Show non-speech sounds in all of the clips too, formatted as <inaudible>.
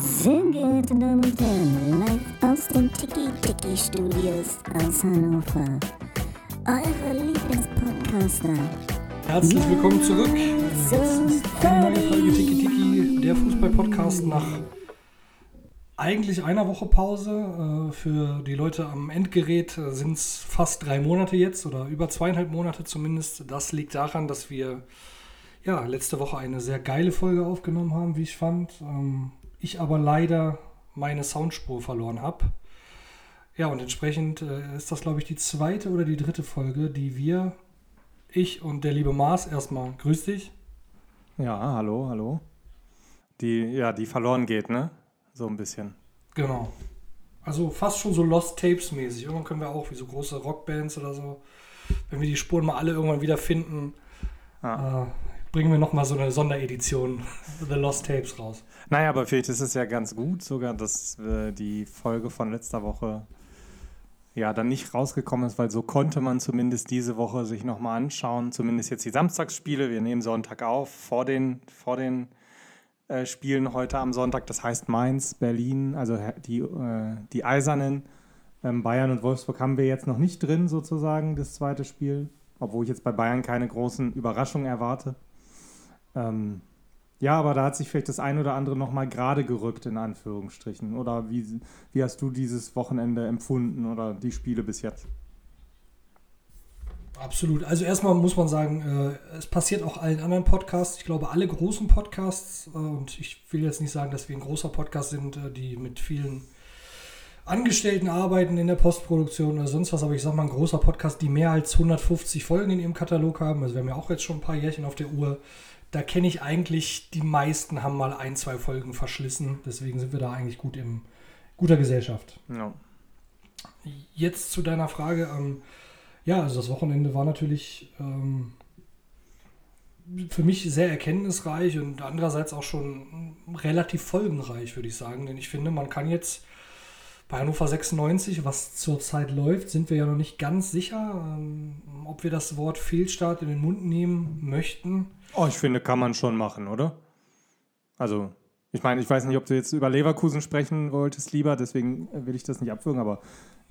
Sehr geehrte Damen und Herren, live aus den Tiki-Tiki-Studios aus Hannover. Eure Lieblingspodcaster. Herzlich willkommen zurück. Eine neue Folge Tiki Tiki, der Fußball-Podcast nach eigentlich einer Woche Pause. Äh, Für die Leute am Endgerät sind es fast drei Monate jetzt oder über zweieinhalb Monate zumindest. Das liegt daran, dass wir ja, letzte Woche eine sehr geile Folge aufgenommen haben, wie ich fand. Ähm, Ich aber leider meine Soundspur verloren habe. Ja, und entsprechend äh, ist das, glaube ich, die zweite oder die dritte Folge, die wir, ich und der liebe Mars, erstmal grüß dich. Ja, hallo, hallo. Die, ja, die verloren geht, ne? So ein bisschen. Genau. Also fast schon so Lost Tapes mäßig. Irgendwann können wir auch, wie so große Rockbands oder so, wenn wir die Spuren mal alle irgendwann wieder finden, Ja. Bringen wir nochmal so eine Sonderedition <laughs> The Lost Tapes raus. Naja, aber vielleicht ist es ja ganz gut sogar, dass äh, die Folge von letzter Woche ja dann nicht rausgekommen ist, weil so konnte man zumindest diese Woche sich nochmal anschauen. Zumindest jetzt die Samstagsspiele. Wir nehmen Sonntag auf, vor den, vor den äh, Spielen heute am Sonntag. Das heißt Mainz, Berlin, also äh, die, äh, die Eisernen. Ähm, Bayern und Wolfsburg haben wir jetzt noch nicht drin, sozusagen, das zweite Spiel. Obwohl ich jetzt bei Bayern keine großen Überraschungen erwarte. Ähm, ja, aber da hat sich vielleicht das ein oder andere nochmal gerade gerückt, in Anführungsstrichen. Oder wie, wie hast du dieses Wochenende empfunden oder die Spiele bis jetzt? Absolut. Also erstmal muss man sagen, äh, es passiert auch allen anderen Podcasts. Ich glaube, alle großen Podcasts, äh, und ich will jetzt nicht sagen, dass wir ein großer Podcast sind, äh, die mit vielen Angestellten arbeiten in der Postproduktion oder sonst was, aber ich sag mal, ein großer Podcast, die mehr als 150 Folgen in ihrem Katalog haben. Also wir haben ja auch jetzt schon ein paar Jährchen auf der Uhr. Da kenne ich eigentlich, die meisten haben mal ein, zwei Folgen verschlissen. Deswegen sind wir da eigentlich gut in guter Gesellschaft. Ja. Jetzt zu deiner Frage. Ähm, ja, also das Wochenende war natürlich ähm, für mich sehr erkenntnisreich und andererseits auch schon relativ folgenreich, würde ich sagen. Denn ich finde, man kann jetzt bei Hannover 96, was zurzeit läuft, sind wir ja noch nicht ganz sicher, ähm, ob wir das Wort Fehlstart in den Mund nehmen möchten. Oh, ich finde, kann man schon machen, oder? Also, ich meine, ich weiß nicht, ob du jetzt über Leverkusen sprechen wolltest, lieber, deswegen will ich das nicht abwürgen, aber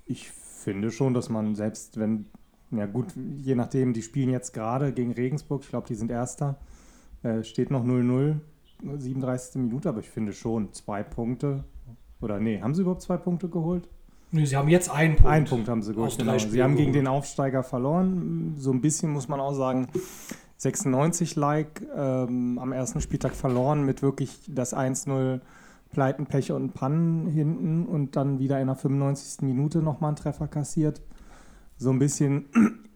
ich finde schon, dass man selbst wenn, ja gut, je nachdem, die spielen jetzt gerade gegen Regensburg, ich glaube, die sind Erster, äh, steht noch 0-0, 37. Minute, aber ich finde schon zwei Punkte, oder nee, haben sie überhaupt zwei Punkte geholt? Nee, sie haben jetzt einen Punkt. Einen Punkt haben sie geholt. Genau. Sie haben gegen den Aufsteiger verloren. So ein bisschen muss man auch sagen, 96-like ähm, am ersten Spieltag verloren mit wirklich das 1-0 Pleiten, Pech und Pannen hinten und dann wieder in der 95. Minute nochmal einen Treffer kassiert. So ein bisschen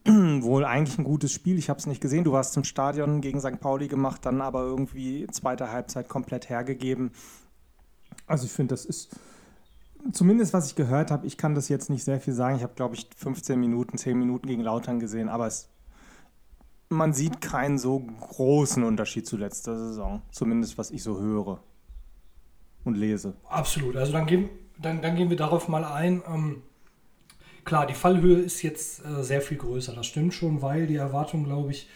<clears throat> wohl eigentlich ein gutes Spiel. Ich habe es nicht gesehen. Du warst im Stadion gegen St. Pauli gemacht, dann aber irgendwie zweite Halbzeit komplett hergegeben. Also ich finde, das ist zumindest was ich gehört habe, ich kann das jetzt nicht sehr viel sagen. Ich habe, glaube ich, 15 Minuten, 10 Minuten gegen Lautern gesehen, aber es, man sieht keinen so großen Unterschied zu letzter Saison. Zumindest was ich so höre und lese. Absolut. Also dann gehen, dann, dann gehen wir darauf mal ein. Ähm, klar, die Fallhöhe ist jetzt äh, sehr viel größer. Das stimmt schon, weil die Erwartungen, glaube ich,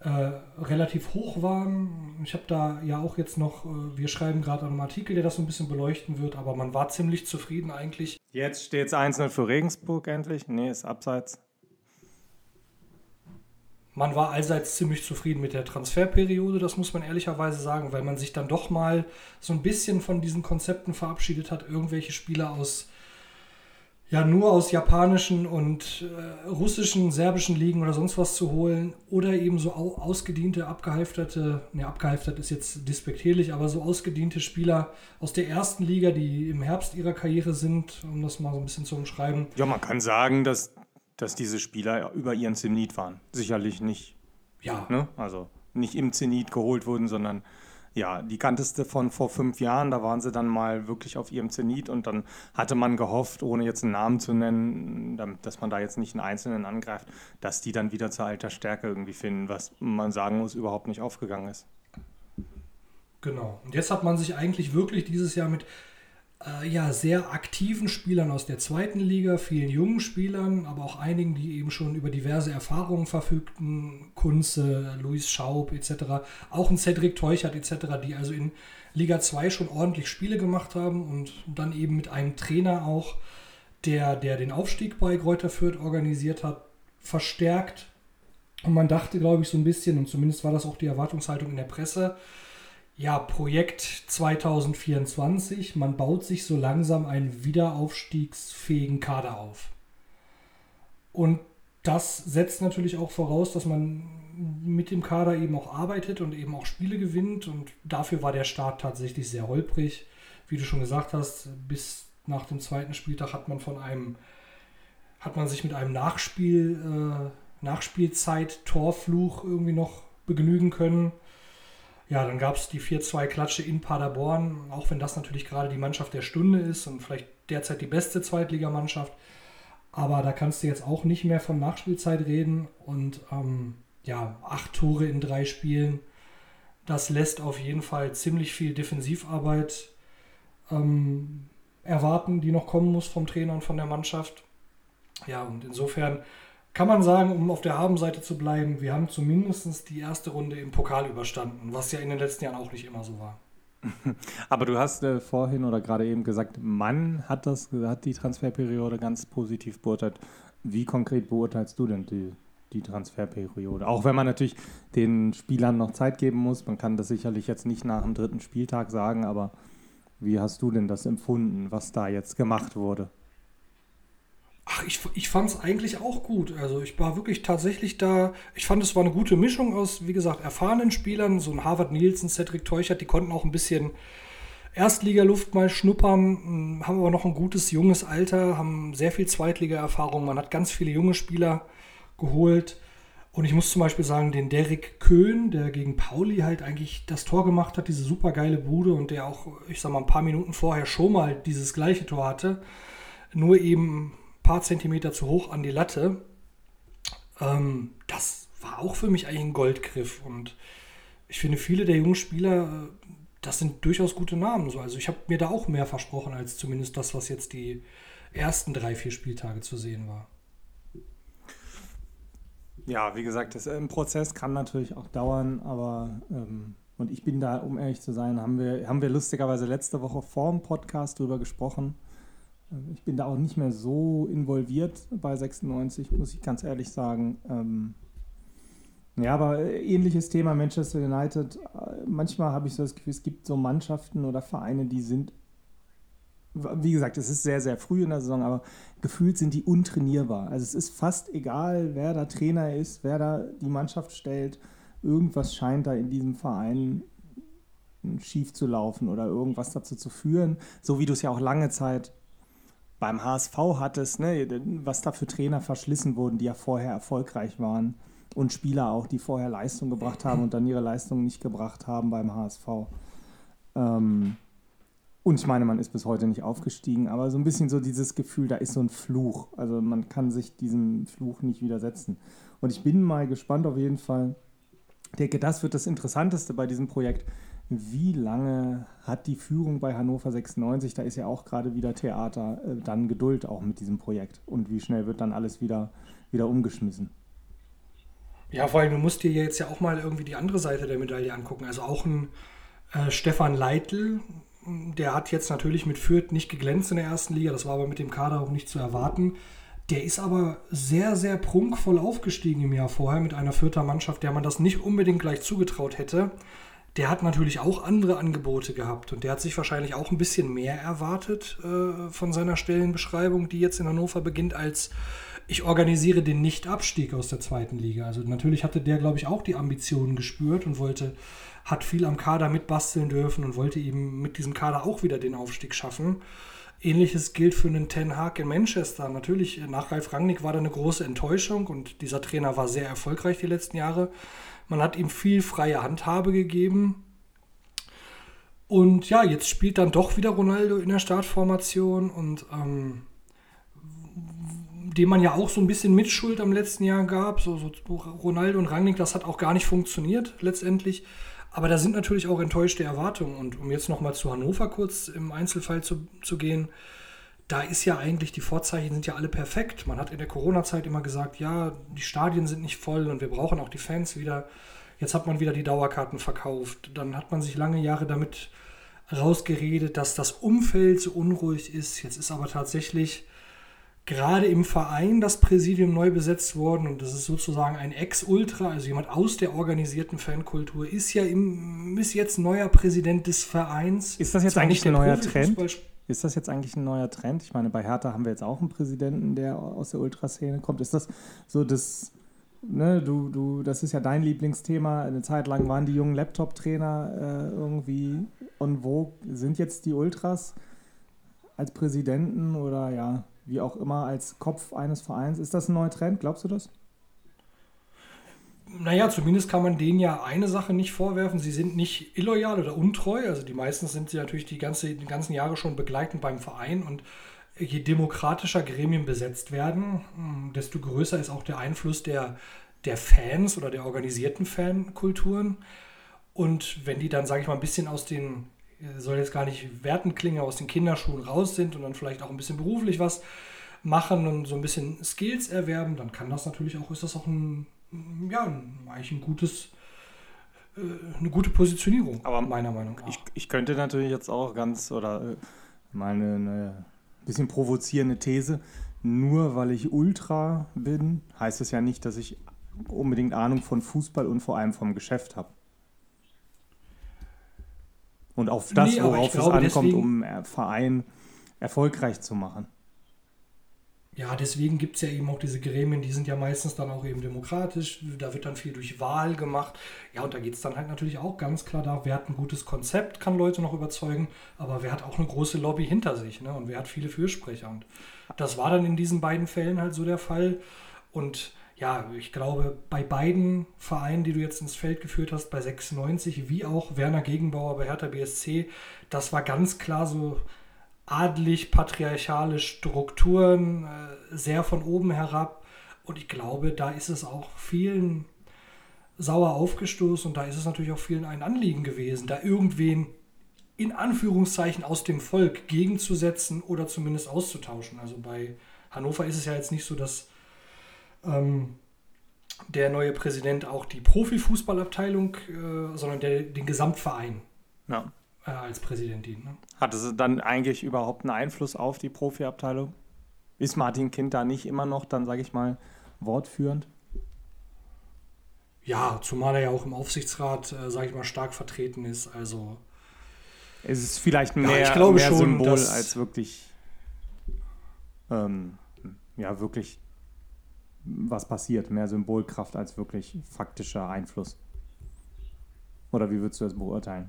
äh, relativ hoch waren. Ich habe da ja auch jetzt noch, äh, wir schreiben gerade einen Artikel, der das so ein bisschen beleuchten wird, aber man war ziemlich zufrieden eigentlich. Jetzt steht es 1-0 für Regensburg endlich. Nee, ist abseits. Man war allseits ziemlich zufrieden mit der Transferperiode, das muss man ehrlicherweise sagen, weil man sich dann doch mal so ein bisschen von diesen Konzepten verabschiedet hat, irgendwelche Spieler aus ja nur aus japanischen und äh, russischen, serbischen Ligen oder sonst was zu holen oder eben so au ausgediente, abgehalfterte, ne, abgehalftert ist jetzt despektierlich, aber so ausgediente Spieler aus der ersten Liga, die im Herbst ihrer Karriere sind, um das mal so ein bisschen zu umschreiben. Ja, man kann sagen, dass, dass diese Spieler über ihren Zenit waren. Sicherlich nicht. Ja, Ne? Also nicht im Zenit geholt wurden, sondern ja, die kanntest du von vor fünf Jahren, da waren sie dann mal wirklich auf ihrem Zenit und dann hatte man gehofft, ohne jetzt einen Namen zu nennen, damit, dass man da jetzt nicht einen Einzelnen angreift, dass die dann wieder zur alter Stärke irgendwie finden, was man sagen muss, überhaupt nicht aufgegangen ist. Genau. Und jetzt hat man sich eigentlich wirklich dieses Jahr mit äh, ja, sehr aktiven Spielern aus der zweiten Liga, vielen jungen Spielern, aber auch einigen, die eben schon über diverse Erfahrungen verfügten, Kunze, Luis Schaub etc., auch ein Cedric Teuchert etc., die also in Liga 2 schon ordentlich Spiele gemacht haben und dann eben mit einem Trainer auch, der, der den Aufstieg bei Kräuter Fürth organisiert hat, verstärkt. Und man dachte, glaube ich, so ein bisschen, und zumindest war das auch die Erwartungshaltung in der Presse, ja, Projekt 2024, man baut sich so langsam einen wiederaufstiegsfähigen Kader auf. Und das setzt natürlich auch voraus, dass man mit dem Kader eben auch arbeitet und eben auch Spiele gewinnt. Und dafür war der Start tatsächlich sehr holprig. Wie du schon gesagt hast, bis nach dem zweiten Spieltag hat man von einem, hat man sich mit einem Nachspiel, äh, Nachspielzeit-Torfluch irgendwie noch begnügen können. Ja, dann gab es die 4-2-Klatsche in Paderborn, auch wenn das natürlich gerade die Mannschaft der Stunde ist und vielleicht derzeit die beste Zweitligamannschaft. Aber da kannst du jetzt auch nicht mehr von Nachspielzeit reden. Und ähm, ja, acht Tore in drei Spielen, das lässt auf jeden Fall ziemlich viel Defensivarbeit ähm, erwarten, die noch kommen muss vom Trainer und von der Mannschaft. Ja, und insofern kann man sagen, um auf der Habenseite zu bleiben, wir haben zumindest die erste Runde im Pokal überstanden, was ja in den letzten Jahren auch nicht immer so war. <laughs> Aber du hast äh, vorhin oder gerade eben gesagt, Mann hat das, hat die Transferperiode ganz positiv beurteilt. Wie konkret beurteilst du denn die, die Transferperiode? Auch wenn man natürlich den Spielern noch Zeit geben muss. Man kann das sicherlich jetzt nicht nach dem dritten Spieltag sagen, aber wie hast du denn das empfunden, was da jetzt gemacht wurde? Ach, ich, ich fand es eigentlich auch gut. Also ich war wirklich tatsächlich da. Ich fand, es war eine gute Mischung aus, wie gesagt, erfahrenen Spielern. So ein Harvard Nielsen, Cedric Teuchert, die konnten auch ein bisschen Erstligaluft mal schnuppern, hm, haben aber noch ein gutes junges Alter, haben sehr viel Zweitliga-Erfahrung. Man hat ganz viele junge Spieler geholt. Und ich muss zum Beispiel sagen, den Derek Köhn, der gegen Pauli halt eigentlich das Tor gemacht hat, diese super geile Bude und der auch, ich sag mal, ein paar Minuten vorher schon mal dieses gleiche Tor hatte, nur eben paar Zentimeter zu hoch an die Latte. Ähm, das war auch für mich eigentlich ein Goldgriff. Und ich finde, viele der jungen Spieler, äh, das sind durchaus gute Namen. Also ich habe mir da auch mehr versprochen, als zumindest das, was jetzt die ersten drei, vier Spieltage zu sehen war. Ja, wie gesagt, das im Prozess kann natürlich auch dauern, aber ähm, und ich bin da, um ehrlich zu sein, haben wir, haben wir lustigerweise letzte Woche vor dem Podcast drüber gesprochen. Ähm, ich bin da auch nicht mehr so involviert bei 96, muss ich ganz ehrlich sagen. Ähm, ja, aber äh, ähnliches Thema Manchester United. Äh, manchmal habe ich so das Gefühl, es gibt so Mannschaften oder Vereine, die sind, wie gesagt, es ist sehr, sehr früh in der Saison, aber gefühlt sind die untrainierbar. Also es ist fast egal, wer da Trainer ist, wer da die Mannschaft stellt. Irgendwas scheint da in diesem Verein schief zu laufen oder irgendwas dazu zu führen, so wie du es ja auch lange Zeit beim HSV hattest, ne, was da für Trainer verschlissen wurden, die ja vorher erfolgreich waren und Spieler auch, die vorher Leistung gebracht haben und dann ihre Leistung nicht gebracht haben beim HSV. Ähm, und ich meine, man ist bis heute nicht aufgestiegen, aber so ein bisschen so dieses Gefühl, da ist so ein Fluch. Also man kann sich diesem Fluch nicht widersetzen. Und ich bin mal gespannt auf jeden Fall. Ich denke, das wird das Interessanteste bei diesem Projekt. Wie lange hat die Führung bei Hannover 96, da ist ja auch gerade wieder Theater, äh, dann Geduld auch mit diesem Projekt? Und wie schnell wird dann alles wieder, wieder umgeschmissen? Ja, vor allem, du musst dir jetzt ja auch mal irgendwie die andere Seite der Medaille angucken. Also auch ein äh, Stefan Leitl, der hat jetzt natürlich mit Fürth nicht geglänzt in der ersten Liga, das war aber mit dem Kader auch nicht zu erwarten. Der ist aber sehr, sehr prunkvoll aufgestiegen im Jahr vorher mit einer Fürther Mannschaft, der man das nicht unbedingt gleich zugetraut hätte der hat natürlich auch andere Angebote gehabt und der hat sich wahrscheinlich auch ein bisschen mehr erwartet äh, von seiner Stellenbeschreibung, die jetzt in Hannover beginnt, als ich organisiere den Nicht-Abstieg aus der zweiten Liga. Also natürlich hatte der, glaube ich, auch die Ambitionen gespürt und wollte, hat viel am Kader mitbasteln dürfen und wollte eben mit diesem Kader auch wieder den Aufstieg schaffen. Ähnliches gilt für einen Ten Hag in Manchester. Natürlich, nach Ralf Rangnick war da eine große Enttäuschung und dieser Trainer war sehr erfolgreich die letzten Jahre. Man hat ihm viel freie Handhabe gegeben. Und ja, jetzt spielt dann doch wieder Ronaldo in der Startformation und ähm, dem man ja auch so ein bisschen Mitschuld am letzten Jahr gab. So, so Ronaldo und Rangnick, das hat auch gar nicht funktioniert letztendlich. Aber da sind natürlich auch enttäuschte Erwartungen. Und um jetzt nochmal zu Hannover kurz im Einzelfall zu, zu gehen, da ist ja eigentlich, die Vorzeichen sind ja alle perfekt. Man hat in der Corona-Zeit immer gesagt, ja, die Stadien sind nicht voll und wir brauchen auch die Fans wieder. Jetzt hat man wieder die Dauerkarten verkauft. Dann hat man sich lange Jahre damit rausgeredet, dass das Umfeld so unruhig ist. Jetzt ist aber tatsächlich gerade im Verein das Präsidium neu besetzt worden und das ist sozusagen ein Ex-Ultra, also jemand aus der organisierten Fankultur, ist ja im, ist jetzt neuer Präsident des Vereins. Ist das jetzt Zwar eigentlich ein neuer Trend? Ist das jetzt eigentlich ein neuer Trend? Ich meine, bei Hertha haben wir jetzt auch einen Präsidenten, der aus der Ultraszene kommt. Ist das so das, ne, du, du, das ist ja dein Lieblingsthema. Eine Zeit lang waren die jungen Laptop-Trainer äh, irgendwie on vogue. Sind jetzt die Ultras als Präsidenten oder ja, wie auch immer, als Kopf eines Vereins? Ist das ein neuer Trend? Glaubst du das? Naja, zumindest kann man denen ja eine Sache nicht vorwerfen. Sie sind nicht illoyal oder untreu. Also die meisten sind sie natürlich die, ganze, die ganzen Jahre schon begleitend beim Verein. Und je demokratischer Gremien besetzt werden, mh, desto größer ist auch der Einfluss der, der Fans oder der organisierten Fankulturen. Und wenn die dann, sage ich mal, ein bisschen aus den, soll jetzt gar nicht wertend klingen, aus den Kinderschuhen raus sind und dann vielleicht auch ein bisschen beruflich was machen und so ein bisschen Skills erwerben, dann kann das natürlich auch, ist das auch ein, ja, eigentlich ein gutes, äh, eine gute Positionierung, Aber meiner Meinung nach. Ich, ich könnte natürlich jetzt auch ganz oder äh, mal eine, eine bisschen provozierende These. Nur weil ich Ultra bin, heißt es ja nicht, dass ich unbedingt Ahnung von Fußball und vor allem vom Geschäft habe. Und auf das, Nee, worauf es glaube, ankommt, deswegen- um einen Verein erfolgreich zu machen. Ja, deswegen gibt es ja eben auch diese Gremien, die sind ja meistens dann auch eben demokratisch. Da wird dann viel durch Wahl gemacht. Ja, und da geht es dann halt natürlich auch ganz klar da, wer hat ein gutes Konzept, kann Leute noch überzeugen, aber wer hat auch eine große Lobby hinter sich ne? und wer hat viele Fürsprecher. Und das war dann in diesen beiden Fällen halt so der Fall. Und ja, ich glaube, bei beiden Vereinen, die du jetzt ins Feld geführt hast, bei 96 wie auch Werner Gegenbauer bei Hertha BSC, das war ganz klar so adlig, patriarchale Strukturen, äh, sehr von oben herab. Und ich glaube, da ist es auch vielen sauer aufgestoßen und da ist es natürlich auch vielen ein Anliegen gewesen, da irgendwen in Anführungszeichen aus dem Volk gegenzusetzen oder zumindest auszutauschen. Also bei Hannover ist es ja jetzt nicht so, dass ähm, der neue Präsident auch die Profifußballabteilung, äh, sondern der, den Gesamtverein Ja. äh, als Präsident dient. Ne? Hat es dann eigentlich überhaupt einen Einfluss auf die Profiabteilung? Ist Martin Kind da nicht immer noch, dann sage ich mal, wortführend? Ja, zumal er ja auch im Aufsichtsrat, äh, sage ich mal, stark vertreten ist. Also Es ist vielleicht Ja, mehr, ich glaube mehr schon, Symbol als wirklich, ähm, ja, wirklich was passiert. Mehr Symbolkraft als wirklich faktischer Einfluss. Oder wie würdest du das beurteilen?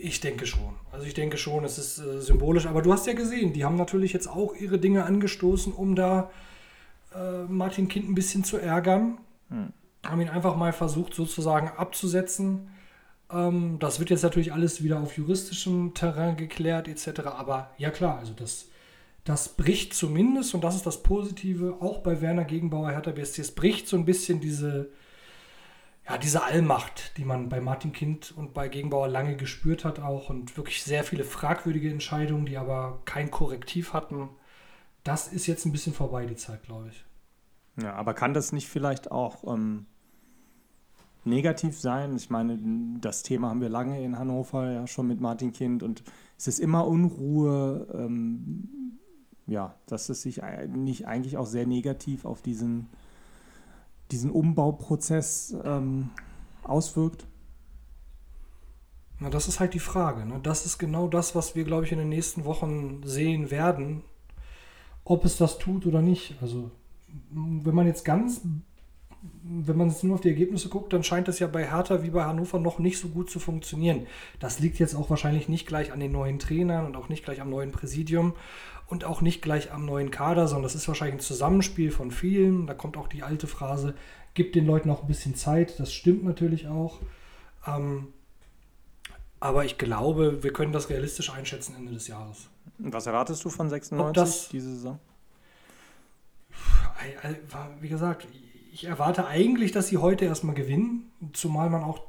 ich denke schon. Also ich denke schon, es ist äh, symbolisch. Aber du hast ja gesehen, die haben natürlich jetzt auch ihre Dinge angestoßen, um da äh, Martin Kind ein bisschen zu ärgern. Hm. Haben ihn einfach mal versucht sozusagen abzusetzen. Ähm, das wird jetzt natürlich alles wieder auf juristischem Terrain geklärt etc. Aber ja klar, also das, das bricht zumindest, und das ist das Positive, auch bei Werner Gegenbauer Hertha BSC, es bricht so ein bisschen diese, ja, diese Allmacht, die man bei Martin Kind und bei Gegenbauer lange gespürt hat auch und wirklich sehr viele fragwürdige Entscheidungen, die aber kein Korrektiv hatten. Das ist jetzt ein bisschen vorbei, die Zeit, glaube ich. Ja, aber kann das nicht vielleicht auch ähm, negativ sein? Ich meine, das Thema haben wir lange in Hannover ja schon mit Martin Kind und es ist immer Unruhe. Ähm, ja, dass es sich nicht eigentlich auch sehr negativ auf diesen, diesen Umbauprozess ähm, auswirkt. Na, das ist halt die Frage. Ne? Das ist genau das, was wir, glaube ich, in den nächsten Wochen sehen werden, ob es das tut oder nicht. Also, wenn man jetzt ganz, wenn man jetzt nur auf die Ergebnisse guckt, dann scheint das ja bei Hertha wie bei Hannover noch nicht so gut zu funktionieren. Das liegt jetzt auch wahrscheinlich nicht gleich an den neuen Trainern und auch nicht gleich am neuen Präsidium und auch nicht gleich am neuen Kader, sondern das ist wahrscheinlich ein Zusammenspiel von vielen. Da kommt auch die alte Phrase, gibt den Leuten auch ein bisschen Zeit. Das stimmt natürlich auch. Ähm, aber ich glaube, wir können das realistisch einschätzen Ende des Jahres. Was erwartest du von 96 Ob das- diese Saison? Wie gesagt, ich erwarte eigentlich, dass sie heute erstmal gewinnen, zumal man auch,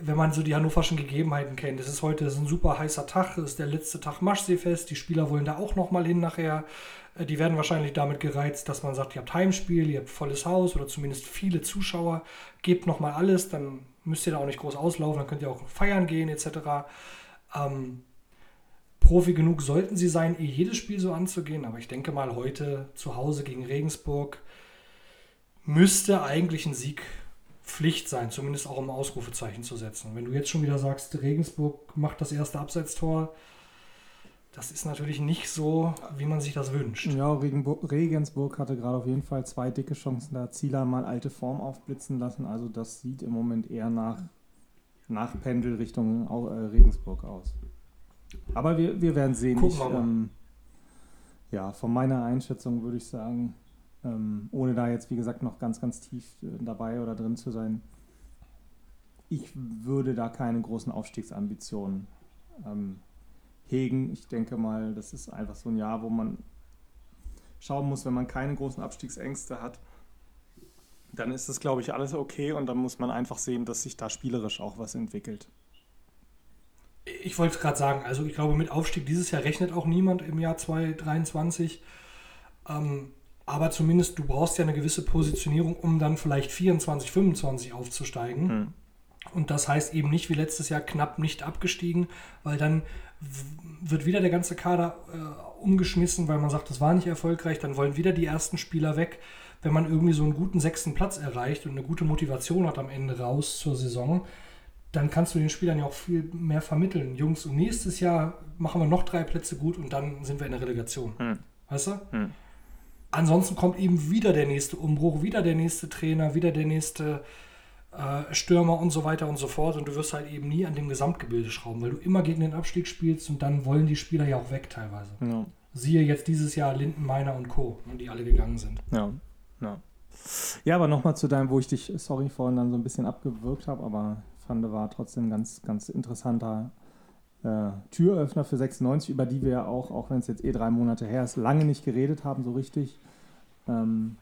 wenn man so die hannoverschen Gegebenheiten kennt, es ist heute ist ein super heißer Tag, es ist der letzte Tag Maschseefest, die Spieler wollen da auch nochmal hin nachher. Äh, Die werden wahrscheinlich damit gereizt, dass man sagt, ihr habt Heimspiel, ihr habt volles Haus oder zumindest viele Zuschauer, gebt nochmal alles, dann müsst ihr da auch nicht groß auslaufen, dann könnt ihr auch feiern gehen etc. Ähm, Profi genug sollten sie sein, eh jedes Spiel so anzugehen, aber ich denke mal, heute zu Hause gegen Regensburg müsste eigentlich ein Sieg Pflicht sein, zumindest auch um Ausrufezeichen zu setzen. Wenn du jetzt schon wieder sagst, Regensburg macht das erste Abseitstor, das ist natürlich nicht so, wie man sich das wünscht. Ja, Regenburg, Regensburg hatte gerade auf jeden Fall zwei dicke Chancen, da Zieler mal alte Form aufblitzen lassen. Also das sieht im Moment eher nach, nach Pendel Richtung äh, Regensburg aus. Aber wir, wir werden sehen. Gucken ich, ähm, ja, von meiner Einschätzung würde ich sagen, ähm, ohne da jetzt, wie gesagt, noch ganz, ganz tief äh, dabei oder drin zu sein, ich würde da keine großen Aufstiegsambitionen ähm, hegen. Ich denke mal, das ist einfach so ein Jahr, wo man schauen muss, wenn man keine großen Abstiegsängste hat, dann ist das, glaube ich, alles okay und dann muss man einfach sehen, dass sich da spielerisch auch was entwickelt. Ich wollte gerade sagen, also ich glaube, mit Aufstieg dieses Jahr rechnet auch niemand im Jahr 2023. Ähm, aber zumindest du brauchst ja eine gewisse Positionierung, um dann vielleicht 24, 25 aufzusteigen. Hm. Und das heißt eben nicht wie letztes Jahr knapp nicht abgestiegen, weil dann wird wieder der ganze Kader äh, umgeschmissen, weil man sagt, das war nicht erfolgreich, dann wollen wieder die ersten Spieler weg. Wenn man irgendwie so einen guten sechsten Platz erreicht und eine gute Motivation hat am Ende raus zur Saison, dann kannst du den Spielern ja auch viel mehr vermitteln. Jungs, und nächstes Jahr machen wir noch drei Plätze gut und dann sind wir in der Relegation. Hm. Weißt du? Hm. Ansonsten kommt eben wieder der nächste Umbruch, wieder der nächste Trainer, wieder der nächste äh, Stürmer und so weiter und so fort. Und du wirst halt eben nie an dem Gesamtgebilde schrauben, weil du immer gegen den Abstieg spielst und dann wollen die Spieler ja auch weg teilweise. Ja. Siehe jetzt dieses Jahr Linden, Meiner und Co., ne, die alle gegangen sind. Ja, ja. Ja, aber nochmal zu deinem, wo ich dich, sorry, vorhin dann so ein bisschen abgewürgt habe, aber fand, war trotzdem ein ganz, ganz interessanter Türöffner für 96, über die wir ja auch, auch wenn es jetzt eh drei Monate her ist, lange nicht geredet haben, so richtig. Ähm,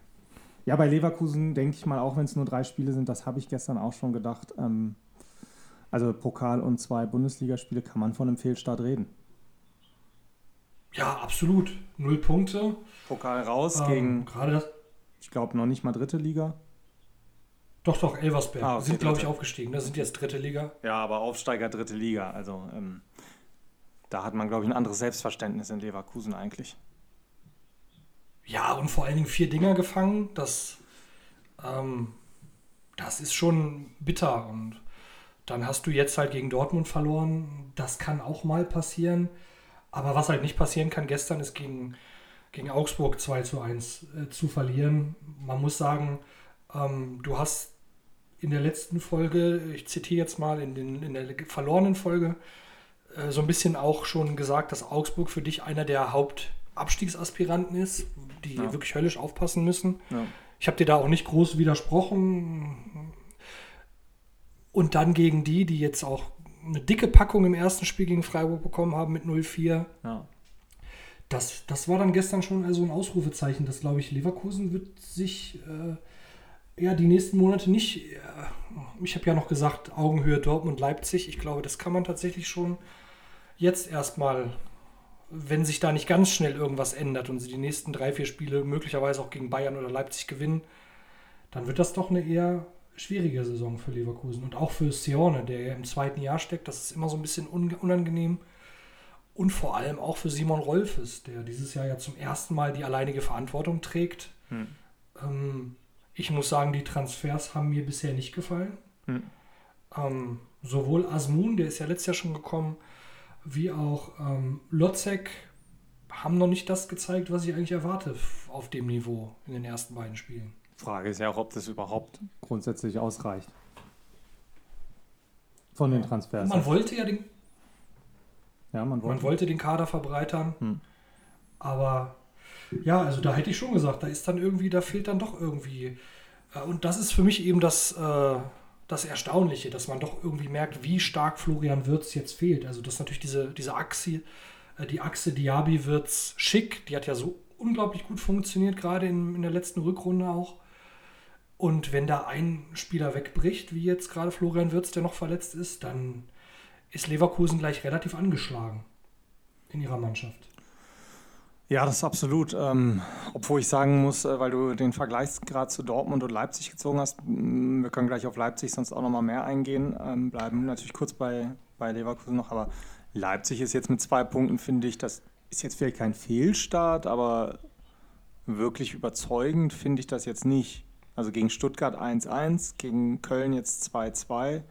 ja, bei Leverkusen denke ich mal, auch wenn es nur drei Spiele sind, das habe ich gestern auch schon gedacht. Ähm, also Pokal und zwei Bundesligaspiele kann man von einem Fehlstart reden. Ja, absolut. Null Punkte. Pokal raus Ähm, gegen, Gerade das. ich glaube, noch nicht mal dritte Liga. Doch, doch, Elversberg. Ah, okay, sind, glaube ich, aufgestiegen. Das sind jetzt dritte Liga. Ja, aber Aufsteiger dritte Liga. Also ähm, da hat man, glaube ich, ein anderes Selbstverständnis in Leverkusen eigentlich. Ja, und vor allen Dingen vier Dinger gefangen. Das, ähm, das ist schon bitter. Und dann hast du jetzt halt gegen Dortmund verloren. Das kann auch mal passieren. Aber was halt nicht passieren kann, gestern ist gegen, gegen Augsburg 2 zu 1 äh, zu verlieren. Man muss sagen, ähm, du hast in der letzten Folge, ich zitiere jetzt mal, in, den, in der verlorenen Folge, äh, so ein bisschen auch schon gesagt, dass Augsburg für dich einer der Hauptabstiegsaspiranten ist, die Ja. wirklich höllisch aufpassen müssen. Ja. Ich habe dir da auch nicht groß widersprochen. Und dann gegen die, die jetzt auch eine dicke Packung im ersten Spiel gegen Freiburg bekommen haben mit 0-4. Ja. Das, das war dann gestern schon also ein Ausrufezeichen. Das glaube ich, Leverkusen wird sich äh, ja die nächsten Monate nicht. Äh, ich habe ja noch gesagt, Augenhöhe Dortmund, Leipzig. Ich glaube, das kann man tatsächlich schon jetzt erstmal, wenn sich da nicht ganz schnell irgendwas ändert und sie die nächsten drei, vier Spiele möglicherweise auch gegen Bayern oder Leipzig gewinnen, dann wird das doch eine eher schwierige Saison für Leverkusen. Und auch für Sione, der ja im zweiten Jahr steckt, das ist immer so ein bisschen un unangenehm. Und vor allem auch für Simon Rolfes, der dieses Jahr ja zum ersten Mal die alleinige Verantwortung trägt. Hm. Ähm, ich muss sagen, die Transfers haben mir bisher nicht gefallen. Hm. Ähm, sowohl Asmun, der ist ja letztes Jahr schon gekommen, wie auch ähm, Lotzek haben noch nicht das gezeigt, was ich eigentlich erwarte auf dem Niveau in den ersten beiden Spielen. Frage ist ja auch, ob das überhaupt grundsätzlich ausreicht. Von den Transfers. Man wollte ja den, ja, man wollte. man wollte den Kader verbreitern, Hm. aber ja, also da hätte ich schon gesagt, da ist dann irgendwie, da fehlt dann doch irgendwie. äh, Und das ist für mich eben das, äh, das Erstaunliche, dass man doch irgendwie merkt, wie stark Florian Wirtz jetzt fehlt. Also das ist natürlich diese, diese Achse, äh, die Achse Diaby Wirtz schick, die hat ja so unglaublich gut funktioniert, gerade in, in der letzten Rückrunde auch. Und wenn da ein Spieler wegbricht, wie jetzt gerade Florian Wirtz, der noch verletzt ist, dann ist Leverkusen gleich relativ angeschlagen in ihrer Mannschaft. Ja, das ist absolut. Ähm, obwohl ich sagen muss, äh, weil du den Vergleichsgrad zu Dortmund und Leipzig gezogen hast, wir können gleich auf Leipzig sonst auch nochmal mehr eingehen, ähm, bleiben natürlich kurz bei, bei Leverkusen noch, aber Leipzig ist jetzt mit zwei Punkten, finde ich, das ist jetzt vielleicht kein Fehlstart, aber wirklich überzeugend finde ich das jetzt nicht. Also gegen Stuttgart 1-1, gegen Köln jetzt 2-2.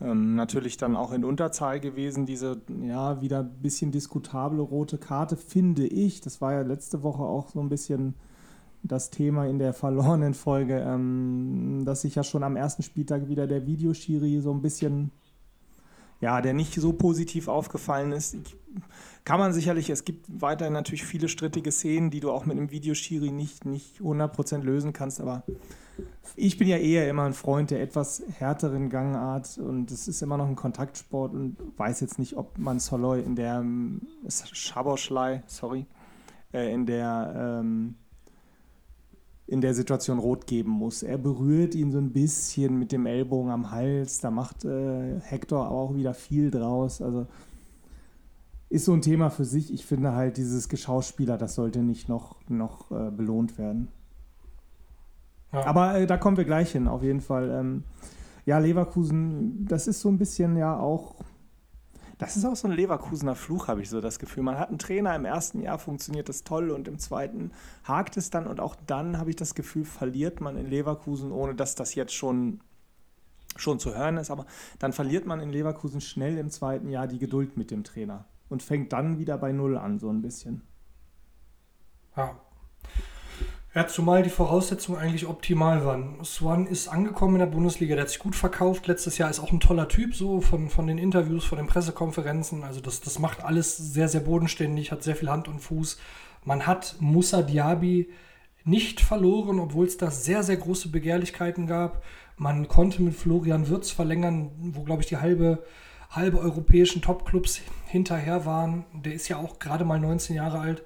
Ähm, natürlich dann auch in Unterzahl gewesen, diese ja wieder ein bisschen diskutable rote Karte, finde ich. Das war ja letzte Woche auch so ein bisschen das Thema in der <laughs> verlorenen Folge, ähm, dass sich ja schon am ersten Spieltag wieder der Videoschiri so ein bisschen, ja, der nicht so positiv aufgefallen ist. Ich, kann man sicherlich, es gibt weiterhin natürlich viele strittige Szenen, die du auch mit einem Videoschiri nicht, nicht 100% lösen kannst, aber ich bin ja eher immer ein Freund der etwas härteren Gangart und es ist immer noch ein Kontaktsport und weiß jetzt nicht, ob man Soloy in der ähm, Schaboschlei, sorry, äh, in der ähm, in der Situation rot geben muss. Er berührt ihn so ein bisschen mit dem Ellbogen am Hals, da macht äh, Hector auch wieder viel draus. Also ist so ein Thema für sich. Ich finde halt dieses Geschauspieler, das sollte nicht noch, noch äh, belohnt werden. Ja. Aber äh, da kommen wir gleich hin, auf jeden Fall. Ähm, ja, Leverkusen, das ist so ein bisschen ja auch. Das ist auch so ein Leverkusener Fluch, habe ich so das Gefühl. Man hat einen Trainer, im ersten Jahr funktioniert das toll und im zweiten hakt es dann und auch dann habe ich das Gefühl, verliert man in Leverkusen, ohne dass das jetzt schon, schon zu hören ist. Aber dann verliert man in Leverkusen schnell im zweiten Jahr die Geduld mit dem Trainer und fängt dann wieder bei Null an, so ein bisschen. Ja, ja, zumal die Voraussetzungen eigentlich optimal waren. Swan ist angekommen in der Bundesliga, der hat sich gut verkauft. Letztes Jahr ist auch ein toller Typ, so von, von den Interviews, von den Pressekonferenzen. Also das, das macht alles sehr, sehr bodenständig, hat sehr viel Hand und Fuß. Man hat Musa Diaby nicht verloren, obwohl es da sehr, sehr große Begehrlichkeiten gab. Man konnte mit Florian Würz verlängern, wo, glaube ich, die halbe, halbe europäischen Topclubs hinterher waren. Der ist ja auch gerade mal 19 Jahre alt.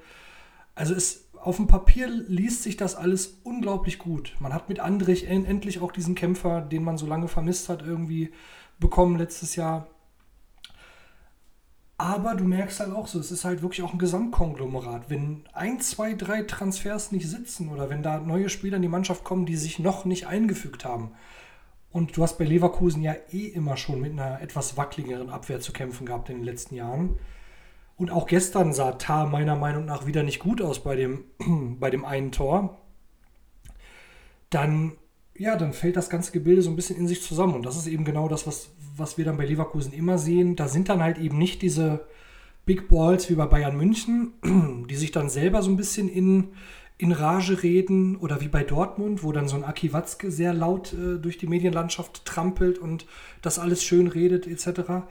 Also es auf dem Papier liest sich das alles unglaublich gut. Man hat mit Andrich endlich auch diesen Kämpfer, den man so lange vermisst hat, irgendwie bekommen letztes Jahr. Aber du merkst halt auch so, es ist halt wirklich auch ein Gesamtkonglomerat. Wenn ein, zwei, drei Transfers nicht sitzen oder wenn da neue Spieler in die Mannschaft kommen, die sich noch nicht eingefügt haben. Und du hast bei Leverkusen ja eh immer schon mit einer etwas wackeligeren Abwehr zu kämpfen gehabt in den letzten Jahren und auch gestern sah Tar meiner Meinung nach wieder nicht gut aus bei dem, <clears throat> bei dem einen Tor. Dann, ja, dann fällt das ganze Gebilde so ein bisschen in sich zusammen. Und das ist eben genau das, was, was wir dann bei Leverkusen immer sehen. Da sind dann halt eben nicht diese Big Balls wie bei Bayern München, <clears throat> die sich dann selber so ein bisschen in, in Rage reden oder wie bei Dortmund, wo dann so ein Aki Watzke sehr laut äh, durch die Medienlandschaft trampelt und das alles schön redet etc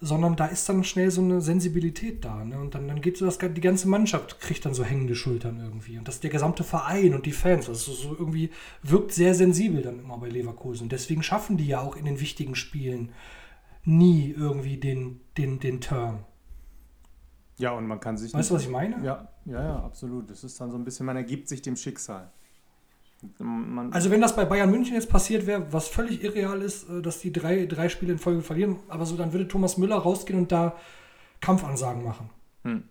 sondern da ist dann schnell so eine Sensibilität da. Ne? Und dann, dann geht so das, die ganze Mannschaft kriegt dann so hängende Schultern irgendwie. Und das der gesamte Verein und die Fans, also so irgendwie wirkt sehr sensibel dann immer bei Leverkusen. Und deswegen schaffen die ja auch in den wichtigen Spielen nie irgendwie den, den, den Turn. Ja, und man kann sich. Weißt du, was ich meine? Ja, ja, ja, absolut. Das ist dann so ein bisschen, man ergibt sich dem Schicksal. Man also wenn das bei Bayern München jetzt passiert wäre, was völlig irreal ist, äh, dass die drei, drei Spiele in Folge verlieren, aber so, dann würde Thomas Müller rausgehen und da Kampfansagen machen. Hm.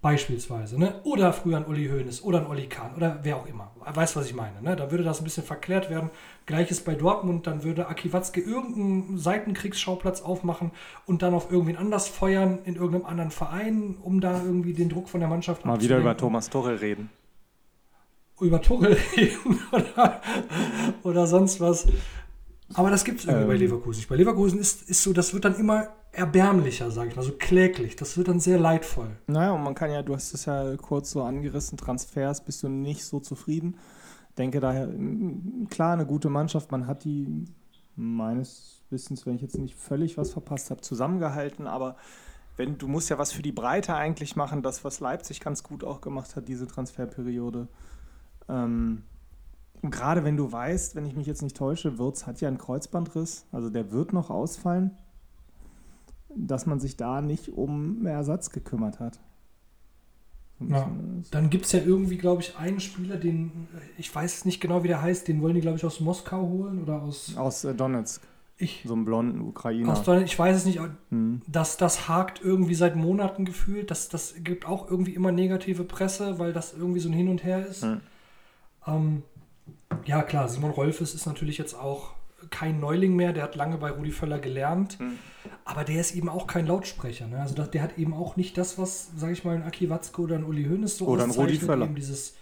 Beispielsweise. Ne? Oder früher ein Uli Hoeneß oder ein Olli Kahn oder wer auch immer. Weiß, was ich meine. Ne? Da würde das ein bisschen verklärt werden. Gleiches bei Dortmund, dann würde Aki Watzke irgendeinen Seitenkriegsschauplatz aufmachen und dann auf irgendwen anders feuern in irgendeinem anderen Verein, um da irgendwie den Druck von der Mannschaft Mal wieder über Thomas Torre reden über Tuchel <laughs> reden oder, oder sonst was. Aber das gibt es irgendwie ähm. bei Leverkusen nicht. Bei Leverkusen ist, ist so, das wird dann immer erbärmlicher, sage ich mal, so kläglich. Das wird dann sehr leidvoll. Naja, und man kann ja, du hast es ja kurz so angerissen, Transfers bist du nicht so zufrieden. Denke daher, klar, eine gute Mannschaft, man hat die meines Wissens, wenn ich jetzt nicht völlig was verpasst habe, zusammengehalten, aber wenn, du musst ja was für die Breite eigentlich machen, das, was Leipzig ganz gut auch gemacht hat, diese Transferperiode. Ähm, gerade wenn du weißt, wenn ich mich jetzt nicht täusche, Wirtz hat ja einen Kreuzbandriss, also der wird noch ausfallen, dass man sich da nicht um Ersatz gekümmert hat. Ja. Dann gibt es ja irgendwie, glaube ich, einen Spieler, den, ich weiß nicht genau, wie der heißt, den wollen die, glaube ich, aus Moskau holen oder aus. Aus äh, Donetsk. Ich. So einen blonden Ukrainer. Aus Deutschland, ich weiß es nicht, Hm. das, das hakt irgendwie seit Monaten gefühlt. Das, das gibt auch irgendwie immer negative Presse, weil das irgendwie so ein Hin und Her ist. Hm. Ähm, ja, klar, Simon Rolfes ist natürlich jetzt auch kein Neuling mehr. Der hat lange bei Rudi Völler gelernt. Hm. Aber der ist eben auch kein Lautsprecher. Ne? Also der hat eben auch nicht das, was, sage ich mal, ein Aki Watzke oder ein Uli Hoeneß so Oder ein Rudi Völler. Eben dieses,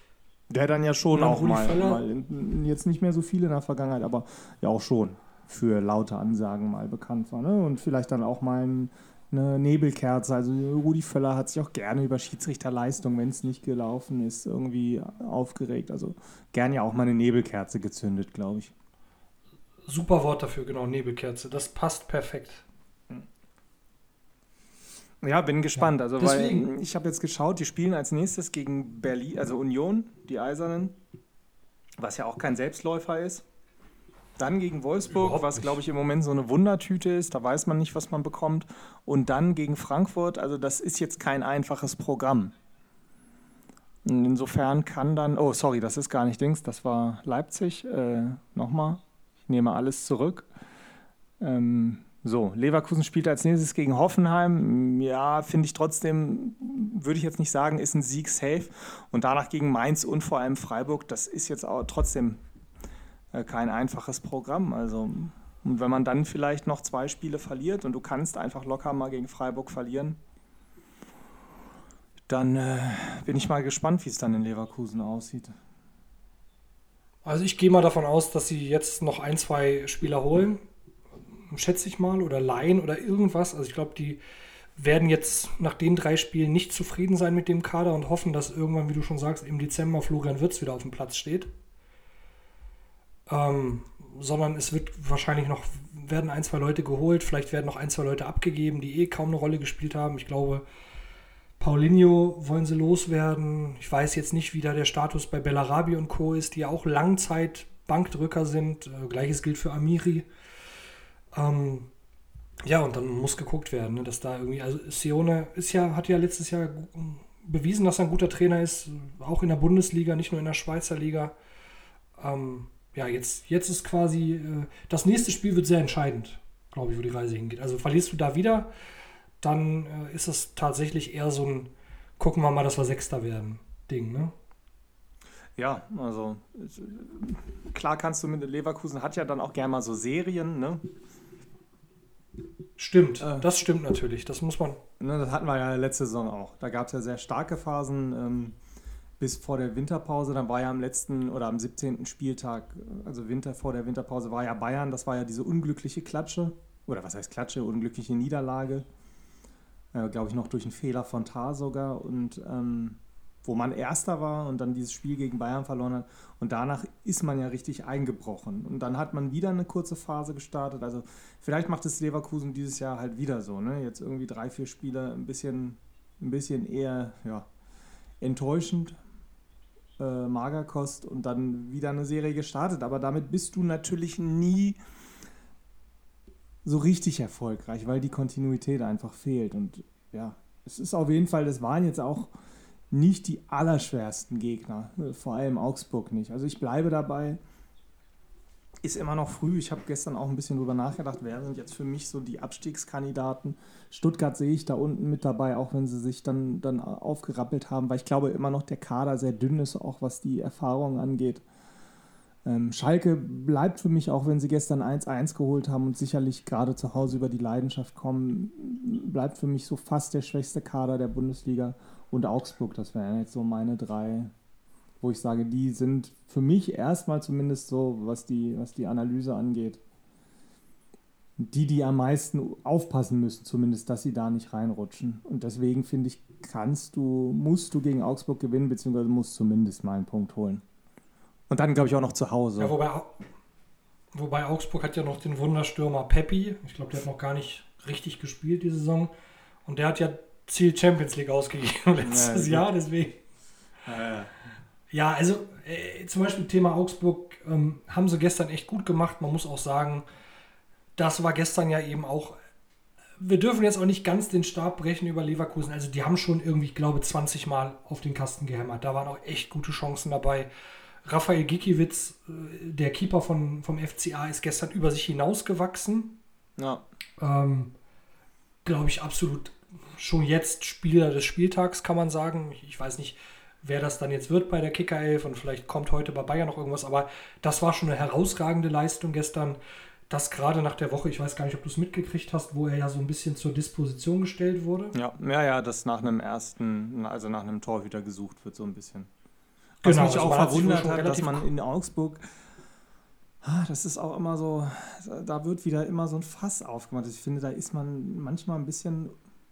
Der dann ja schon auch mal, mal jetzt nicht mehr so viel in der Vergangenheit, aber ja auch schon für laute Ansagen mal bekannt war. Ne? Und vielleicht dann auch mal ein, eine Nebelkerze. Also Rudi Völler hat sich auch gerne über Schiedsrichterleistung, wenn es nicht gelaufen ist, irgendwie aufgeregt. Also gern ja auch mal eine Nebelkerze gezündet, glaube ich. super Wort dafür, genau, Nebelkerze. Das passt perfekt. Ja, bin gespannt. Ja, also weil ich habe jetzt geschaut, die spielen als nächstes gegen Berlin, also Union, die Eisernen, was ja auch kein Selbstläufer ist. Dann gegen Wolfsburg, Überhaupt was glaube ich im Moment so eine Wundertüte ist, da weiß man nicht, was man bekommt. Und dann gegen Frankfurt, also das ist jetzt kein einfaches Programm. Und insofern kann dann, oh sorry, das ist gar nicht Dings, das war Leipzig. Äh, Nochmal, ich nehme alles zurück. Ähm, so, Leverkusen spielt als nächstes gegen Hoffenheim. Ja, finde ich trotzdem, würde ich jetzt nicht sagen, ist ein Sieg safe. Und danach gegen Mainz und vor allem Freiburg, das ist jetzt auch trotzdem kein einfaches Programm. Also, und wenn man dann vielleicht noch zwei Spiele verliert und du kannst einfach locker mal gegen Freiburg verlieren, dann äh, bin ich mal gespannt, wie es dann in Leverkusen aussieht. Also ich gehe mal davon aus, dass sie jetzt noch ein, zwei Spieler holen, schätze ich mal, oder leihen oder irgendwas. Also ich glaube, die werden jetzt nach den drei Spielen nicht zufrieden sein mit dem Kader und hoffen, dass irgendwann, wie du schon sagst, im Dezember Florian Wirtz wieder auf dem Platz steht. Ähm, sondern es wird wahrscheinlich noch, werden ein, zwei Leute geholt, vielleicht werden noch ein, zwei Leute abgegeben, die eh kaum eine Rolle gespielt haben. Ich glaube, Paulinho wollen sie loswerden. Ich weiß jetzt nicht, wie da der Status bei Bellarabi und Co. ist, die ja auch Langzeit Bankdrücker sind. Äh, Gleiches gilt für Amiri. Ähm, ja, und dann muss geguckt werden, ne, dass da irgendwie, also Sione ist ja, hat ja letztes Jahr bewiesen, dass er ein guter Trainer ist, auch in der Bundesliga, nicht nur in der Schweizer Liga. Ähm, ja, jetzt, jetzt ist quasi, äh, das nächste Spiel wird sehr entscheidend, glaube ich, wo die Reise hingeht. Also verlierst du da wieder, dann äh, ist es tatsächlich eher so ein, gucken wir mal, dass wir Sechster werden, Ding, ne? Ja, also klar kannst du mit Leverkusen hat ja dann auch gerne mal so Serien, ne? Stimmt, Äh. das stimmt natürlich, das muss man, Ne, das hatten wir ja letzte Saison auch. Da gab es ja sehr starke Phasen ähm, bis vor der Winterpause. Dann war ja am letzten oder am 17. Spieltag, also Winter vor der Winterpause, war ja Bayern. Das war ja diese unglückliche Klatsche. Oder was heißt Klatsche? Unglückliche Niederlage. Äh, Glaube ich noch durch einen Fehler von Tar sogar. Und ähm, wo man Erster war und dann dieses Spiel gegen Bayern verloren hat. Und danach ist man ja richtig eingebrochen. Und dann hat man wieder eine kurze Phase gestartet. Also vielleicht macht es Leverkusen dieses Jahr halt wieder so. Ne? Jetzt irgendwie drei, vier Spiele ein bisschen, ein bisschen eher ja, enttäuschend. Äh, Magerkost und dann wieder eine Serie gestartet. Aber damit bist du natürlich nie so richtig erfolgreich, weil die Kontinuität einfach fehlt. Und ja, es ist auf jeden Fall, das waren jetzt auch nicht die allerschwersten Gegner, äh, vor allem Augsburg nicht. Also ich bleibe dabei, ist immer noch früh. Ich habe gestern auch ein bisschen drüber nachgedacht, wer sind jetzt für mich so die Abstiegskandidaten. Stuttgart sehe ich da unten mit dabei, auch wenn sie sich dann, dann aufgerappelt haben, weil ich glaube immer noch der Kader sehr dünn ist, auch was die Erfahrung angeht. Ähm, Schalke bleibt für mich, auch wenn sie gestern 1-1 geholt haben und sicherlich gerade zu Hause über die Leidenschaft kommen, bleibt für mich so fast der schwächste Kader der Bundesliga. Und Augsburg, das wären jetzt so meine drei, wo ich sage, die sind für mich erstmal zumindest so, was die, was die Analyse angeht, die, die am meisten aufpassen müssen, zumindest, dass sie da nicht reinrutschen. Und deswegen finde ich, kannst du, musst du gegen Augsburg gewinnen, beziehungsweise musst zumindest mal einen Punkt holen. Und dann, glaube ich, auch noch zu Hause. Ja, wobei, wobei Augsburg hat ja noch den Wunderstürmer Peppi. Ich glaube, der hat noch gar nicht richtig gespielt die Saison. Und der hat ja Ziel Champions League ausgegeben <laughs> letztes Ja, Jahr, deswegen. Ja, also äh, zum Beispiel Thema Augsburg ähm, haben sie gestern echt gut gemacht. Man muss auch sagen, das war gestern ja eben auch. Wir dürfen jetzt auch nicht ganz den Stab brechen über Leverkusen. Also die haben schon irgendwie, ich glaube, 20 Mal auf den Kasten gehämmert. Da waren auch echt gute Chancen dabei. Raphael Gikiewicz, äh, der Keeper von, vom FCA, ist gestern über sich hinausgewachsen. Ja. Ähm, Glaube ich absolut schon jetzt Spieler des Spieltags, kann man sagen. Ich, ich weiß nicht, wer das dann jetzt wird bei der Kicker 11 und vielleicht kommt heute bei Bayern noch irgendwas, aber das war schon eine herausragende Leistung gestern. Das gerade nach der Woche, ich weiß gar nicht, ob du es mitgekriegt hast, wo er ja so ein bisschen zur Disposition gestellt wurde. Ja, ja, ja, dass nach einem ersten, also nach einem Torhüter gesucht wird, so ein bisschen. Was Genau, mich also auch verwundert hat, dass man in Augsburg, ah, das ist auch immer so, da wird wieder immer so ein Fass aufgemacht. Ich finde, da ist man manchmal ein bisschen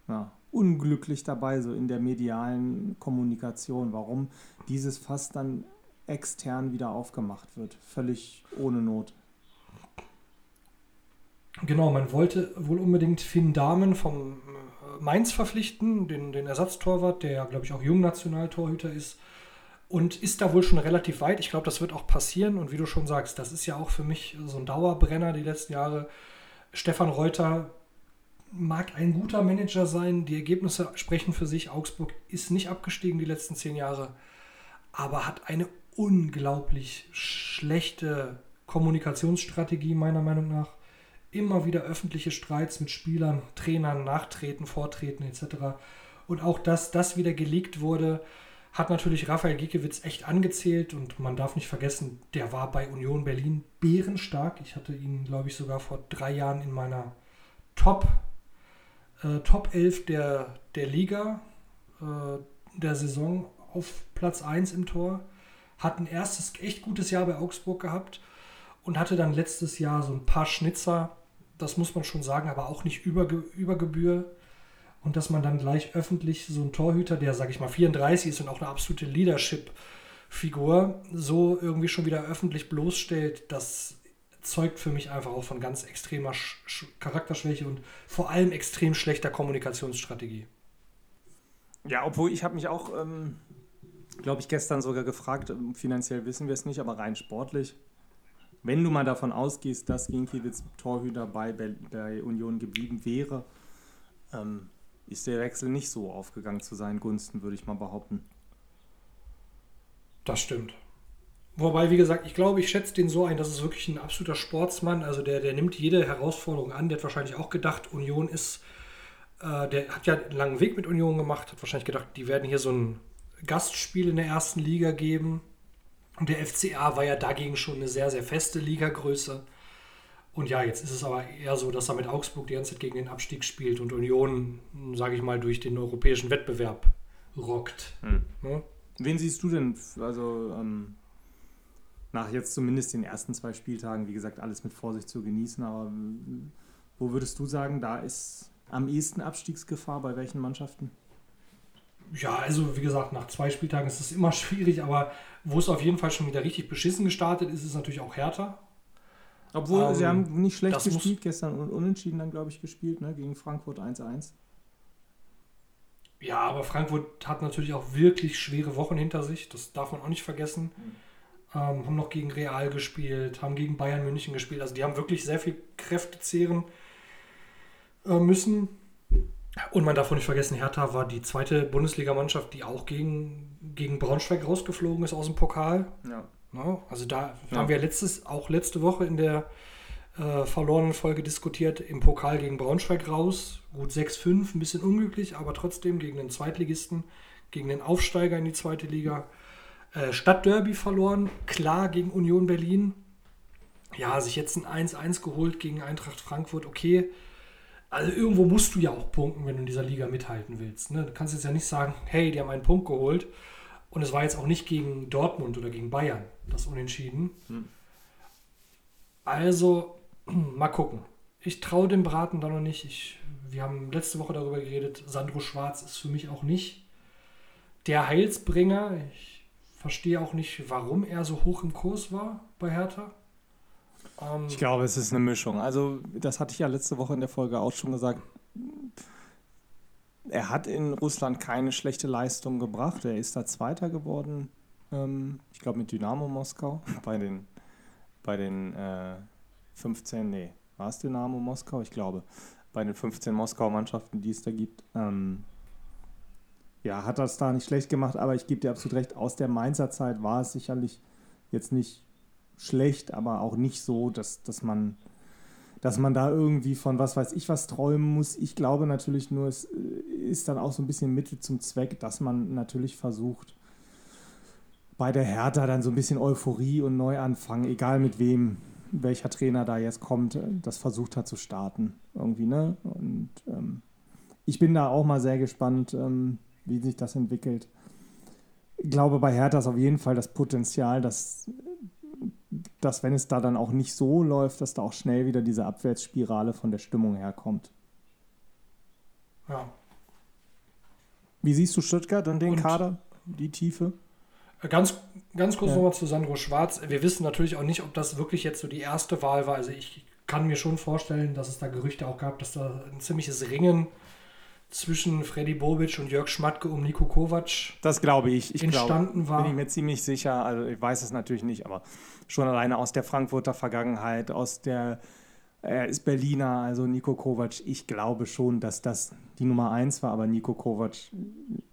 ja, unglücklich dabei, so in der medialen Kommunikation, warum dieses Fass dann extern wieder aufgemacht wird. Völlig ohne Not. Genau, man wollte wohl unbedingt Finn Dahmen vom äh, Mainz verpflichten, den, den Ersatztorwart, der ja, glaube ich, auch Jungnationaltorhüter ist. Und ist da wohl schon relativ weit. Ich glaube, das wird auch passieren. Und wie du schon sagst, das ist ja auch für mich so ein Dauerbrenner die letzten Jahre. Stefan Reuter mag ein guter Manager sein. Die Ergebnisse sprechen für sich. Augsburg ist nicht abgestiegen die letzten zehn Jahre, aber hat eine unglaublich schlechte Kommunikationsstrategie, meiner Meinung nach. Immer wieder öffentliche Streits mit Spielern, Trainern, Nachtreten, Vortreten etc. Und auch, dass das wieder geleakt wurde, hat natürlich Raphael Giekewitz echt angezählt und man darf nicht vergessen, der war bei Union Berlin bärenstark. Ich hatte ihn, glaube ich, sogar vor drei Jahren in meiner Top, äh, Top 11 der, der Liga äh, der Saison auf Platz 1 im Tor. Hat ein erstes echt gutes Jahr bei Augsburg gehabt und hatte dann letztes Jahr so ein paar Schnitzer, das muss man schon sagen, aber auch nicht über, über Gebühr. Und dass man dann gleich öffentlich so einen Torhüter, der, sag ich mal, 34 ist und auch eine absolute Leadership-Figur, so irgendwie schon wieder öffentlich bloßstellt, das zeugt für mich einfach auch von ganz extremer Sch Sch Charakterschwäche und vor allem extrem schlechter Kommunikationsstrategie. Ja, obwohl ich habe mich auch, ähm, glaube ich, gestern sogar gefragt, ähm, finanziell wissen wir es nicht, aber rein sportlich, wenn du mal davon ausgehst, dass Ginkiewicz Torhüter bei, bei Union geblieben wäre, ähm, ist der Wechsel nicht so aufgegangen zu seinen Gunsten, würde ich mal behaupten. Das stimmt. Wobei, wie gesagt, ich glaube, ich schätze den so ein, das ist wirklich ein absoluter Sportsmann. Also der, der nimmt jede Herausforderung an. Der hat wahrscheinlich auch gedacht, Union ist, äh, der hat ja einen langen Weg mit Union gemacht, hat wahrscheinlich gedacht, die werden hier so ein Gastspiel in der ersten Liga geben. Und der FCA war ja dagegen schon eine sehr, sehr feste Ligagröße. Und ja, jetzt ist es aber eher so, dass er mit Augsburg die ganze Zeit gegen den Abstieg spielt und Union, sage ich mal, durch den europäischen Wettbewerb rockt. Hm. Ne? Wen siehst du denn, also ähm, nach jetzt zumindest den ersten zwei Spieltagen, wie gesagt, alles mit Vorsicht zu genießen, aber äh, wo würdest du sagen, da ist am ehesten Abstiegsgefahr bei welchen Mannschaften? Ja, also wie gesagt, nach zwei Spieltagen ist es immer <laughs> schwierig, aber wo es auf jeden Fall schon wieder richtig beschissen gestartet ist, ist natürlich auch härter. Obwohl, Ähm, sie haben nicht schlecht gespielt gestern und unentschieden dann, glaube ich, gespielt, ne? gegen Frankfurt 1-1. Ja, aber Frankfurt hat natürlich auch wirklich schwere Wochen hinter sich. Das darf man auch nicht vergessen. Ähm, haben noch gegen Real gespielt, haben gegen Bayern München gespielt. Also die haben wirklich sehr viel Kräfte zehren äh, müssen. Und man darf auch nicht vergessen, Hertha war die zweite Bundesligamannschaft, die auch gegen, gegen Braunschweig rausgeflogen ist aus dem Pokal. Ja. Ne? Also da Ja. haben wir letztes, auch letzte Woche in der äh, verlorenen Folge diskutiert, im Pokal gegen Braunschweig raus. Gut 6-5, ein bisschen unglücklich, aber trotzdem gegen den Zweitligisten, gegen den Aufsteiger in die zweite Liga. Äh, Stadtderby verloren, klar gegen Union Berlin. Ja, sich jetzt ein 1-1 geholt gegen Eintracht Frankfurt, okay. Also irgendwo musst du ja auch punkten, wenn du in dieser Liga mithalten willst. Ne? Du kannst jetzt ja nicht sagen, hey, die haben einen Punkt geholt. Und es war jetzt auch nicht gegen Dortmund oder gegen Bayern, das Unentschieden. Hm. Also, <clears throat> mal gucken. Ich traue dem Braten da noch nicht. Ich, wir haben letzte Woche darüber geredet, Sandro Schwarz ist für mich auch nicht der Heilsbringer. Ich verstehe auch nicht, warum er so hoch im Kurs war bei Hertha. Ähm, Ich glaube, es ist eine Mischung. Also, das hatte ich ja letzte Woche in der Folge auch schon gesagt. Er hat in Russland keine schlechte Leistung gebracht. Er ist da Zweiter geworden, ähm, ich glaube mit Dynamo Moskau, <laughs> bei den, bei den äh, 15, nee, war es Dynamo Moskau? Ich glaube, bei den 15 Moskau-Mannschaften, die es da gibt. Ähm, ja, hat das da nicht schlecht gemacht, aber ich gebe dir absolut recht, aus der Mainzer Zeit war es sicherlich jetzt nicht schlecht, aber auch nicht so, dass, dass man dass man da irgendwie von was weiß ich was träumen muss. Ich glaube natürlich nur, es äh, ist dann auch so ein bisschen Mittel zum Zweck, dass man natürlich versucht, bei der Hertha dann so ein bisschen Euphorie und Neuanfang, egal mit wem, welcher Trainer da jetzt kommt, das versucht hat zu starten. Irgendwie, ne? Und ähm, ich bin da auch mal sehr gespannt, ähm, wie sich das entwickelt. Ich glaube, bei Hertha ist auf jeden Fall das Potenzial, dass dass wenn es da dann auch nicht so läuft, dass da auch schnell wieder diese Abwärtsspirale von der Stimmung herkommt. Ja. Wie siehst du Stuttgart und den und Kader, die Tiefe? Äh, ganz, ganz kurz ja. nochmal zu Sandro Schwarz. Wir wissen natürlich auch nicht, ob das wirklich jetzt so die erste Wahl war. Also ich kann mir schon vorstellen, dass es da Gerüchte auch gab, dass da ein ziemliches Ringen zwischen Freddy Bobic und Jörg Schmatke um Nico Kovac das glaube ich. ich entstanden glaube, war. Bin ich mir ziemlich sicher. Also ich weiß es natürlich nicht, aber schon alleine aus der Frankfurter Vergangenheit, aus der er ist Berliner, also Nico Kovac. Ich glaube schon, dass das die Nummer eins war, aber Nico Kovac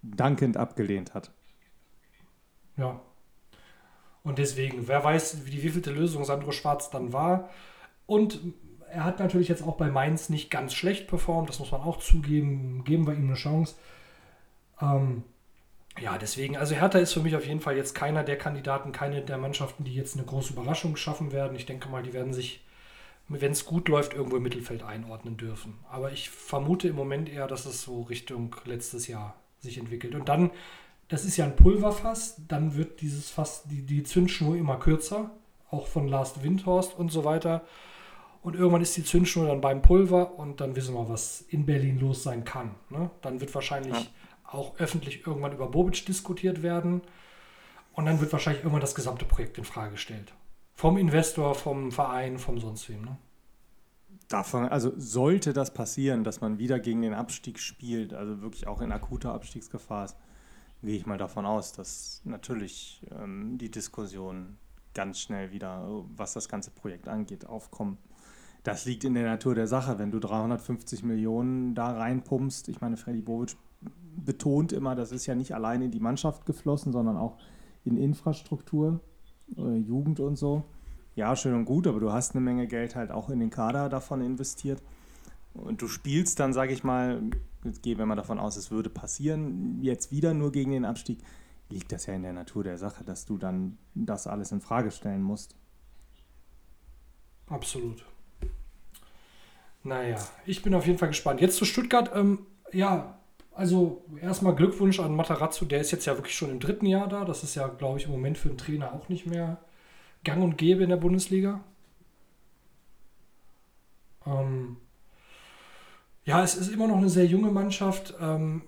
dankend abgelehnt hat. Ja. Und deswegen, wer weiß, wie die wievielte Lösung Sandro Schwarz dann war. Und er hat natürlich jetzt auch bei Mainz nicht ganz schlecht performt, das muss man auch zugeben. Geben wir ihm eine Chance. Ähm, ja, deswegen, also Hertha ist für mich auf jeden Fall jetzt keiner der Kandidaten, keine der Mannschaften, die jetzt eine große Überraschung schaffen werden. Ich denke mal, die werden sich, wenn es gut läuft, irgendwo im Mittelfeld einordnen dürfen. Aber ich vermute im Moment eher, dass es so Richtung letztes Jahr sich entwickelt. Und dann, das ist ja ein Pulverfass, dann wird dieses Fass, die, die Zündschnur immer kürzer, auch von Last Windhorst und so weiter. Und irgendwann ist die Zündschnur dann beim Pulver und dann wissen wir, was in Berlin los sein kann. Ne? Dann wird wahrscheinlich ja. auch öffentlich irgendwann über Bobic diskutiert werden. Und dann wird wahrscheinlich irgendwann das gesamte Projekt in Frage gestellt. Vom Investor, vom Verein, vom sonst wem. Ne? Davon, also sollte das passieren, dass man wieder gegen den Abstieg spielt, also wirklich auch in akuter Abstiegsgefahr ist, gehe ich mal davon aus, dass natürlich ähm, die Diskussion ganz schnell wieder, was das ganze Projekt angeht, aufkommen das liegt in der Natur der Sache. Wenn du 350 Millionen da reinpumpst, ich meine, Freddy Bovic betont immer, das ist ja nicht allein in die Mannschaft geflossen, sondern auch in Infrastruktur, äh, Jugend und so. Ja, schön und gut, aber du hast eine Menge Geld halt auch in den Kader davon investiert. Und du spielst dann, sage ich mal, jetzt gehen wir mal davon aus, es würde passieren, jetzt wieder nur gegen den Abstieg, liegt das ja in der Natur der Sache, dass du dann das alles in Frage stellen musst. Absolut. Naja, ich bin auf jeden Fall gespannt. Jetzt zu Stuttgart. Ähm, ja, also erstmal Glückwunsch an Matarazzo. Der ist jetzt ja wirklich schon im dritten Jahr da. Das ist ja, glaube ich, im Moment für einen Trainer auch nicht mehr gang und gäbe in der Bundesliga. Ähm, ja, es ist immer noch eine sehr junge Mannschaft. Ähm,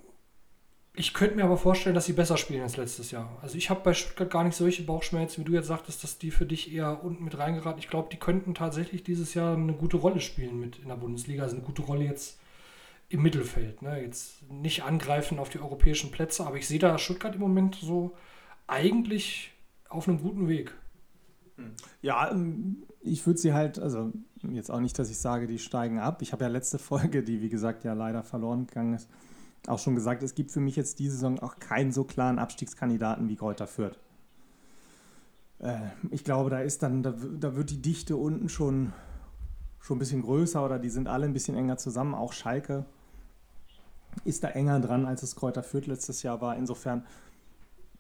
ich könnte mir aber vorstellen, dass sie besser spielen als letztes Jahr. Also ich habe bei Stuttgart gar nicht solche Bauchschmerzen, wie du jetzt sagtest, dass die für dich eher unten mit reingeraten. Ich glaube, die könnten tatsächlich dieses Jahr eine gute Rolle spielen mit in der Bundesliga. Also eine gute Rolle jetzt im Mittelfeld. Ne? Jetzt nicht angreifen auf die europäischen Plätze, aber ich sehe da Stuttgart im Moment so eigentlich auf einem guten Weg. Ja, ähm, ich würde sie halt, also jetzt auch nicht, dass ich sage, die steigen ab. Ich habe ja letzte <laughs> Folge, die wie gesagt ja leider verloren gegangen ist, auch schon gesagt, es gibt für mich jetzt diese Saison auch keinen so klaren Abstiegskandidaten wie Kräuter Fürth. Äh, ich glaube, da ist dann, da, wird die Dichte unten schon, schon ein bisschen größer oder die sind alle ein bisschen enger zusammen. Auch Schalke ist da enger dran, als es Kräuter Fürth letztes Jahr war. Insofern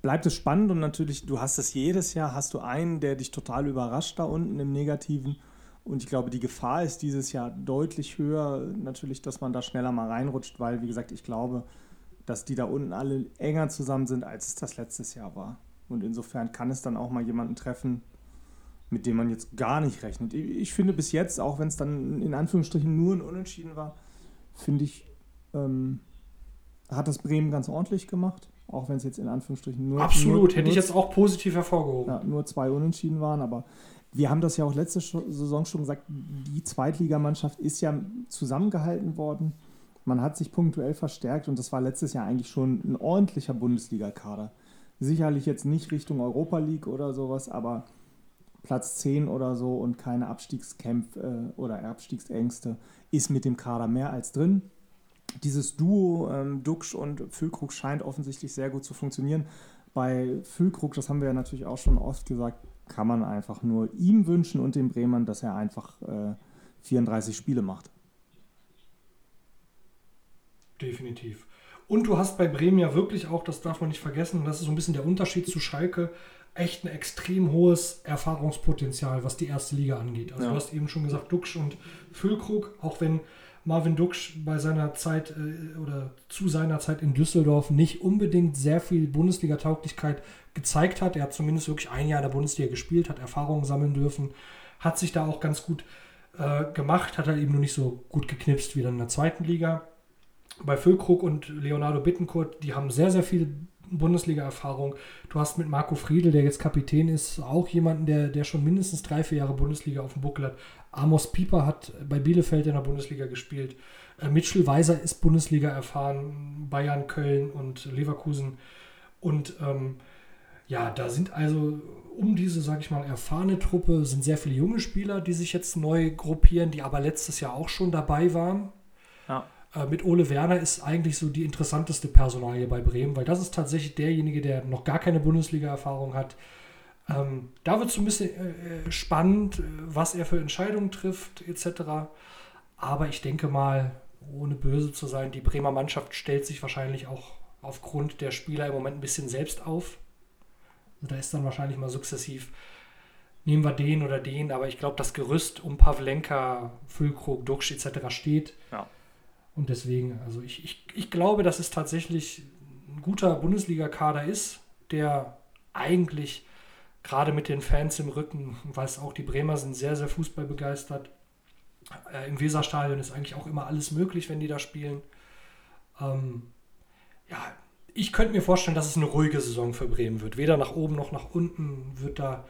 bleibt es spannend und natürlich, du hast es jedes Jahr, hast du einen, der dich total überrascht da unten im Negativen und ich glaube, die Gefahr ist dieses Jahr deutlich höher, natürlich, dass man da schneller mal reinrutscht, weil, wie gesagt, ich glaube, dass die da unten alle enger zusammen sind, als es das letztes Jahr war. Und insofern kann es dann auch mal jemanden treffen, mit dem man jetzt gar nicht rechnet. Ich finde bis jetzt, auch wenn es dann in Anführungsstrichen nur ein Unentschieden war, finde ich, ähm, hat das Bremen ganz ordentlich gemacht. Auch wenn es jetzt in Anführungsstrichen nur. Absolut, nur, hätte ich jetzt auch positiv hervorgehoben. Ja, nur zwei Unentschieden waren, aber wir haben das ja auch letzte Saison schon gesagt, die Zweitligamannschaft ist ja zusammengehalten worden. Man hat sich punktuell verstärkt und das war letztes Jahr eigentlich schon ein ordentlicher Bundesliga-Kader. Sicherlich jetzt nicht Richtung Europa League oder sowas, aber Platz 10 oder so und keine Abstiegskämpfe äh, oder Abstiegsängste ist mit dem Kader mehr als drin. Dieses Duo ähm, Duxch und Füllkrug scheint offensichtlich sehr gut zu funktionieren. Bei Füllkrug, das haben wir ja natürlich auch schon oft gesagt, kann man einfach nur ihm wünschen und den Bremern, dass er einfach äh, 34 Spiele macht. Definitiv. Und du hast bei Bremen ja wirklich auch, das darf man nicht vergessen, und das ist so ein bisschen der Unterschied zu Schalke, echt ein extrem hohes Erfahrungspotenzial, was die erste Liga angeht. Also Ja. du hast eben schon gesagt, Duxch und Füllkrug, auch wenn Marvin Duxch bei seiner Zeit äh, oder zu seiner Zeit in Düsseldorf nicht unbedingt sehr viel Bundesliga-Tauglichkeit gezeigt hat. Er hat zumindest wirklich ein Jahr in der Bundesliga gespielt, hat Erfahrungen sammeln dürfen, hat sich da auch ganz gut äh, gemacht, hat er eben nur nicht so gut geknipst wie dann in der zweiten Liga. Bei Füllkrug und Leonardo Bittencourt, die haben sehr, sehr viel Bundesliga-Erfahrung. Du hast mit Marco Friedl, der jetzt Kapitän ist, auch jemanden, der, der schon mindestens drei, vier Jahre Bundesliga auf dem Buckel hat. Amos Pieper hat bei Bielefeld in der Bundesliga gespielt. Äh, Mitchell Weiser ist Bundesliga erfahren, Bayern, Köln und Leverkusen. Und ähm, ja, da sind also um diese, sag ich mal, erfahrene Truppe sind sehr viele junge Spieler, die sich jetzt neu gruppieren, die aber letztes Jahr auch schon dabei waren. Äh, mit Ole Werner ist eigentlich so die interessanteste Personalie bei Bremen, weil das ist tatsächlich derjenige, der noch gar keine Bundesliga-Erfahrung hat. Ähm, da wird es so ein bisschen äh, spannend, äh, was er für Entscheidungen trifft, etc. Aber ich denke mal, ohne böse zu sein, die Bremer Mannschaft stellt sich wahrscheinlich auch aufgrund der Spieler im Moment ein bisschen selbst auf. Also da ist dann wahrscheinlich mal sukzessiv, nehmen wir den oder den, aber ich glaube, das Gerüst um Pavlenka, Füllkrug, Duxch etc. steht. Ja. Und deswegen, also ich, ich, ich glaube, dass es tatsächlich ein guter Bundesliga-Kader ist, der eigentlich gerade mit den Fans im Rücken, weiß auch, die Bremer sind sehr, sehr fußballbegeistert. Äh, Im Weserstadion ist eigentlich auch immer alles möglich, wenn die da spielen. Ähm, ja, ich könnte mir vorstellen, dass es eine ruhige Saison für Bremen wird. Weder nach oben noch nach unten wird da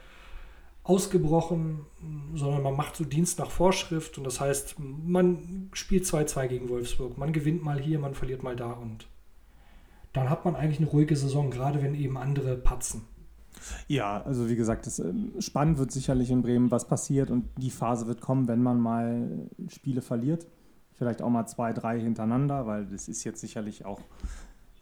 ausgebrochen, sondern man macht so Dienst nach Vorschrift und das heißt, man spielt 2-2 gegen Wolfsburg. Man gewinnt mal hier, man verliert mal da und dann hat man eigentlich eine ruhige Saison, gerade wenn eben andere patzen. Ja, also wie gesagt, das, ähm, spannend wird sicherlich in Bremen, was passiert und die Phase wird kommen, wenn man mal Spiele verliert. Vielleicht auch mal zwei, drei hintereinander, weil das ist jetzt sicherlich auch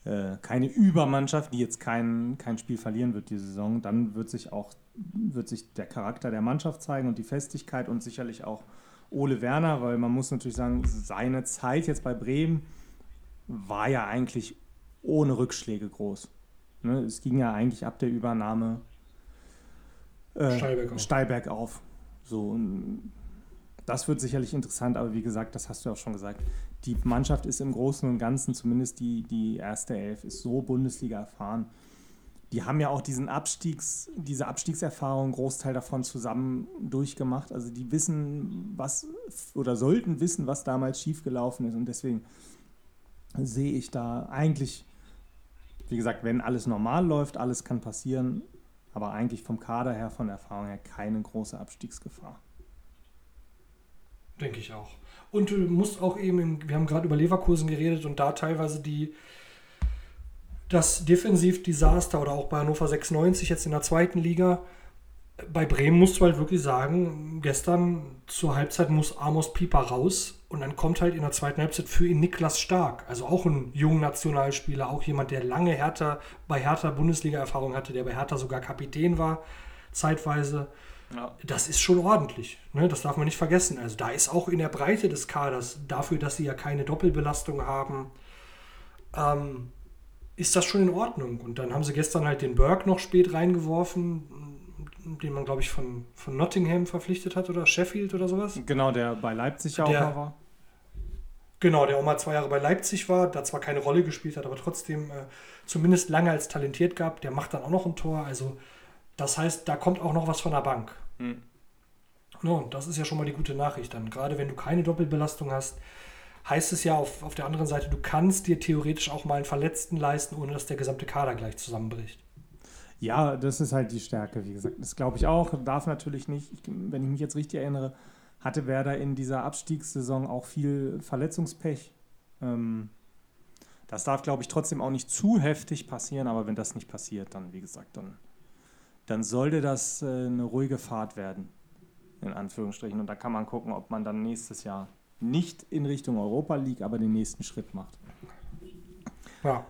äh, keine Übermannschaft, die jetzt kein, kein Spiel verlieren wird diese Saison. Dann wird sich auch wird sich der Charakter der Mannschaft zeigen und die Festigkeit und sicherlich auch Ole Werner, weil man muss natürlich sagen, seine Zeit jetzt bei Bremen war ja eigentlich ohne Rückschläge groß. Ne, es ging ja eigentlich ab der Übernahme äh, Steil bergauf. So, das wird sicherlich interessant, aber wie gesagt, das hast du auch schon gesagt. Die Mannschaft ist im Großen und Ganzen, zumindest die, die erste Elf, ist so Bundesliga erfahren. Die haben ja auch diesen Abstiegs, diese Abstiegserfahrung, Großteil davon zusammen durchgemacht. Also die wissen, was oder sollten wissen, was damals schiefgelaufen ist. Und deswegen sehe ich da eigentlich, wie gesagt, wenn alles normal läuft, alles kann passieren, aber eigentlich vom Kader her, von der Erfahrung her, keine große Abstiegsgefahr. Denke ich auch. Und du musst auch eben, in, wir haben gerade über Leverkusen geredet und da teilweise die das Defensivdesaster oder auch bei Hannover 96 jetzt in der zweiten Liga. Bei Bremen musst du halt wirklich sagen, gestern zur Halbzeit muss Amos Pieper raus und dann kommt halt in der zweiten Halbzeit für ihn Niklas Stark, also auch ein junger Nationalspieler, auch jemand, der lange Hertha bei Hertha Bundesliga-Erfahrung hatte, der bei Hertha sogar Kapitän war, zeitweise. Ja. Das ist schon ordentlich. Ne? Das darf man nicht vergessen. Also da ist auch in der Breite des Kaders, dafür, dass sie ja keine Doppelbelastung haben, ähm, ist das schon in Ordnung. Und dann haben sie gestern halt den Burke noch spät reingeworfen, den man, glaube ich, von, von Nottingham verpflichtet hat oder Sheffield oder sowas. Genau, der bei Leipzig ja auch mal war. Genau, der auch mal zwei Jahre bei Leipzig war, da zwar keine Rolle gespielt hat, aber trotzdem äh, zumindest lange als talentiert gab. Der macht dann auch noch ein Tor. Also das heißt, da kommt auch noch was von der Bank. Hm. Ja, und das ist ja schon mal die gute Nachricht dann. Gerade wenn du keine Doppelbelastung hast, heißt es ja auf, auf der anderen Seite, du kannst dir theoretisch auch mal einen Verletzten leisten, ohne dass der gesamte Kader gleich zusammenbricht. Ja, das ist halt die Stärke, wie gesagt. Das glaube ich auch. Darf natürlich nicht, ich, wenn ich mich jetzt richtig erinnere, hatte Werder in dieser Abstiegssaison auch viel Verletzungspech. Ähm, das darf, glaube ich, trotzdem auch nicht zu heftig passieren, aber wenn das nicht passiert, dann, wie gesagt, dann, dann sollte das äh, eine ruhige Fahrt werden, in Anführungsstrichen. Und da kann man gucken, ob man dann nächstes Jahr nicht in Richtung Europa League, aber den nächsten Schritt macht. Ja.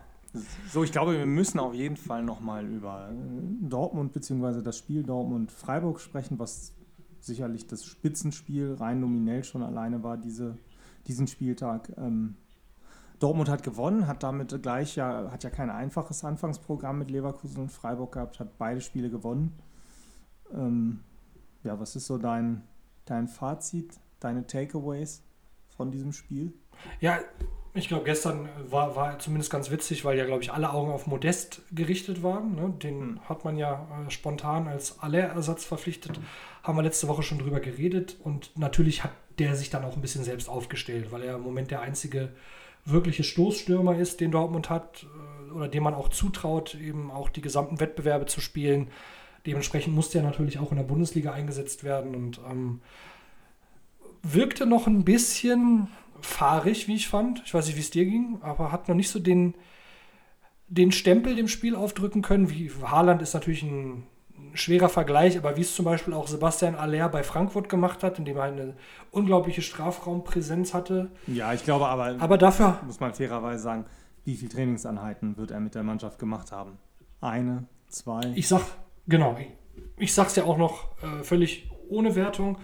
So, ich glaube, wir müssen auf jeden Fall nochmal über äh, Dortmund bzw. das Spiel Dortmund-Freiburg sprechen, was sicherlich das Spitzenspiel rein nominell schon alleine war, diese, diesen Spieltag. Ähm, Dortmund hat gewonnen, hat damit gleich ja, hat ja kein einfaches Anfangsprogramm mit Leverkusen und Freiburg gehabt, hat beide Spiele gewonnen. Ähm, ja, was ist so dein, dein Fazit, deine Takeaways von diesem Spiel? Ja, ich glaube, gestern war, war zumindest ganz witzig, weil ja, glaube ich, alle Augen auf Modest gerichtet waren. Ne? Den mhm. hat man ja äh, spontan als Allerersatz verpflichtet. Haben wir letzte Woche schon drüber geredet. Und natürlich hat der sich dann auch ein bisschen selbst aufgestellt, weil er im Moment der einzige wirkliche Stoßstürmer ist, den Dortmund hat äh, oder dem man auch zutraut, eben auch die gesamten Wettbewerbe zu spielen. Dementsprechend musste er natürlich auch in der Bundesliga eingesetzt werden und ähm, wirkte noch ein bisschen fahrig, wie ich fand. Ich weiß nicht, wie es dir ging, aber hat noch nicht so den, den Stempel dem Spiel aufdrücken können. Wie Haaland ist natürlich ein, schwerer Vergleich, aber wie es zum Beispiel auch Sebastian Aller bei Frankfurt gemacht hat, indem er eine unglaubliche Strafraumpräsenz hatte. Ja, ich glaube aber, aber dafür muss man fairerweise sagen, wie viele Trainingsanheiten wird er mit der Mannschaft gemacht haben? Eine, zwei? Ich sag, genau, ich sag's ja auch noch äh, völlig ohne Wertung.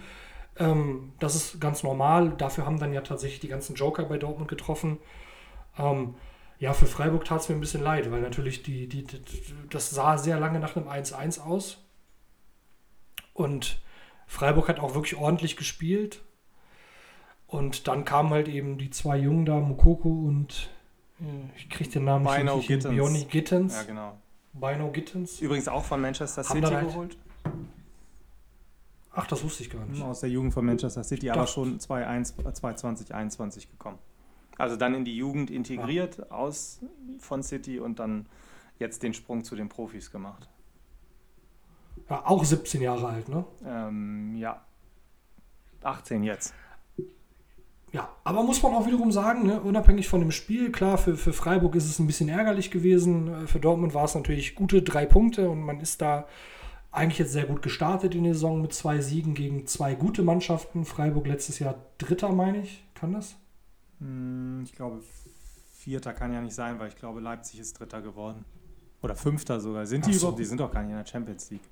Ähm, das ist ganz normal. Dafür haben dann ja tatsächlich die ganzen Joker bei Dortmund getroffen. Ähm, ja, für Freiburg tat es mir ein bisschen leid, weil natürlich die, die, die, das sah sehr lange nach einem 1-1 aus. Und Freiburg hat auch wirklich ordentlich gespielt. Und dann kamen halt eben die zwei Jungen da, Mukoko und äh, ich kriege den Namen Bino nicht Gittens. Bioni Gittens. Ja, genau. Bino Gittens. Übrigens auch von Manchester City halt geholt. Ach, das wusste ich gar nicht. Aus der Jugend von Manchester City, aber schon 2021 gekommen. Also dann in die Jugend integriert ja. aus von City und dann jetzt den Sprung zu den Profis gemacht. Ja, auch 17 Jahre alt, ne? Ähm, ja. 18 jetzt. Ja, aber muss man auch wiederum sagen, ne, unabhängig von dem Spiel, klar, für, für Freiburg ist es ein bisschen ärgerlich gewesen. Für Dortmund war es natürlich gute drei Punkte und man ist da eigentlich jetzt sehr gut gestartet in der Saison mit zwei Siegen gegen zwei gute Mannschaften. Freiburg letztes Jahr Dritter, meine ich. Kann das? Hm, ich glaube, Vierter kann ja nicht sein, weil ich glaube, Leipzig ist Dritter geworden. Oder Fünfter sogar. Sind die so. überhaupt? Die sind doch gar nicht in der Champions League.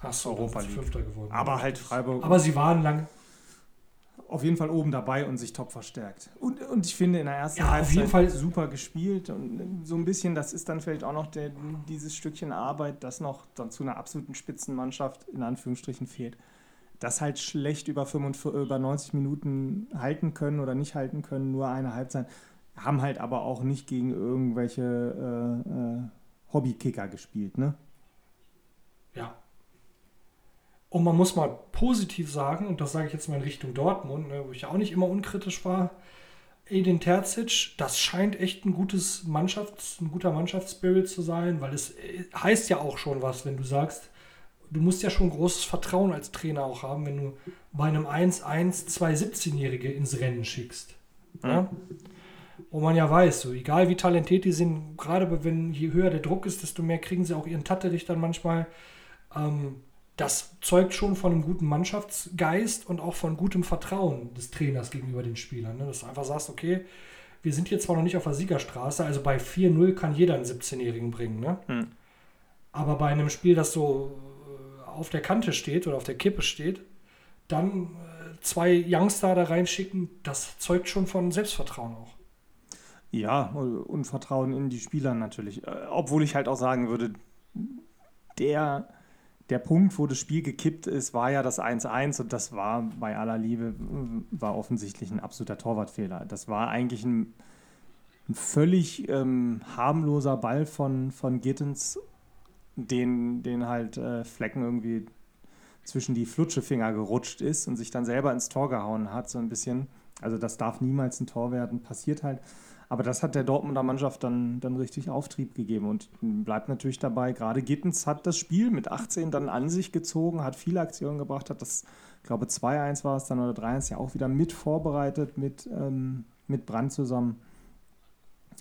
Ach so, Europa League. Fünfter geworden. Aber halt Freiburg. Aber sie waren lang, auf jeden Fall oben dabei und sich top verstärkt. Und, und ich finde in der ersten ja, Halbzeit super gespielt und so ein bisschen, das ist dann vielleicht auch noch der, dieses Stückchen Arbeit, das noch dann zu einer absoluten Spitzenmannschaft in Anführungsstrichen fehlt. Das halt schlecht über, 45, über 90 Minuten halten können oder nicht halten können, nur eine Halbzeit. Haben halt aber auch nicht gegen irgendwelche äh, äh, Hobbykicker gespielt, ne? Ja, und man muss mal positiv sagen, und das sage ich jetzt mal in Richtung Dortmund, ne, wo ich auch nicht immer unkritisch war, Edin Terzic, das scheint echt ein gutes Mannschafts-, ein guter Mannschaftsspirit zu sein, weil es äh, heißt ja auch schon was, wenn du sagst, du musst ja schon großes Vertrauen als Trainer auch haben, wenn du bei einem 1-1 zwei 17-Jährige ins Rennen schickst. Mhm. Ja? Wo man ja weiß, so egal wie talentiert die sind, gerade wenn je höher der Druck ist, desto mehr kriegen sie auch ihren Tatterich dann manchmal. Ähm, das zeugt schon von einem guten Mannschaftsgeist und auch von gutem Vertrauen des Trainers gegenüber den Spielern. Ne? Dass du einfach sagst, okay, wir sind jetzt zwar noch nicht auf der Siegerstraße, also bei 4-0 kann jeder einen 17-Jährigen bringen. Ne? Hm. Aber bei einem Spiel, das so auf der Kante steht oder auf der Kippe steht, dann äh, zwei Youngster da reinschicken, das zeugt schon von Selbstvertrauen auch. Ja, und Vertrauen in die Spieler natürlich. Äh, obwohl ich halt auch sagen würde, der der Punkt, wo das Spiel gekippt ist, war ja das 1-1 und das war bei aller Liebe, war offensichtlich ein absoluter Torwartfehler. Das war eigentlich ein, ein völlig ähm, harmloser Ball von, von Gittens, den, den halt äh, Flecken irgendwie zwischen die Flutschefinger gerutscht ist und sich dann selber ins Tor gehauen hat, so ein bisschen. Also das darf niemals ein Tor werden, passiert halt. Aber das hat der Dortmunder Mannschaft dann, dann richtig Auftrieb gegeben und bleibt natürlich dabei. Gerade Gittens hat das Spiel mit 18 dann an sich gezogen, hat viele Aktionen gebracht, hat das, ich glaube 2-1 war es dann oder 3-1 ja auch wieder mit vorbereitet mit, ähm, mit Brand zusammen.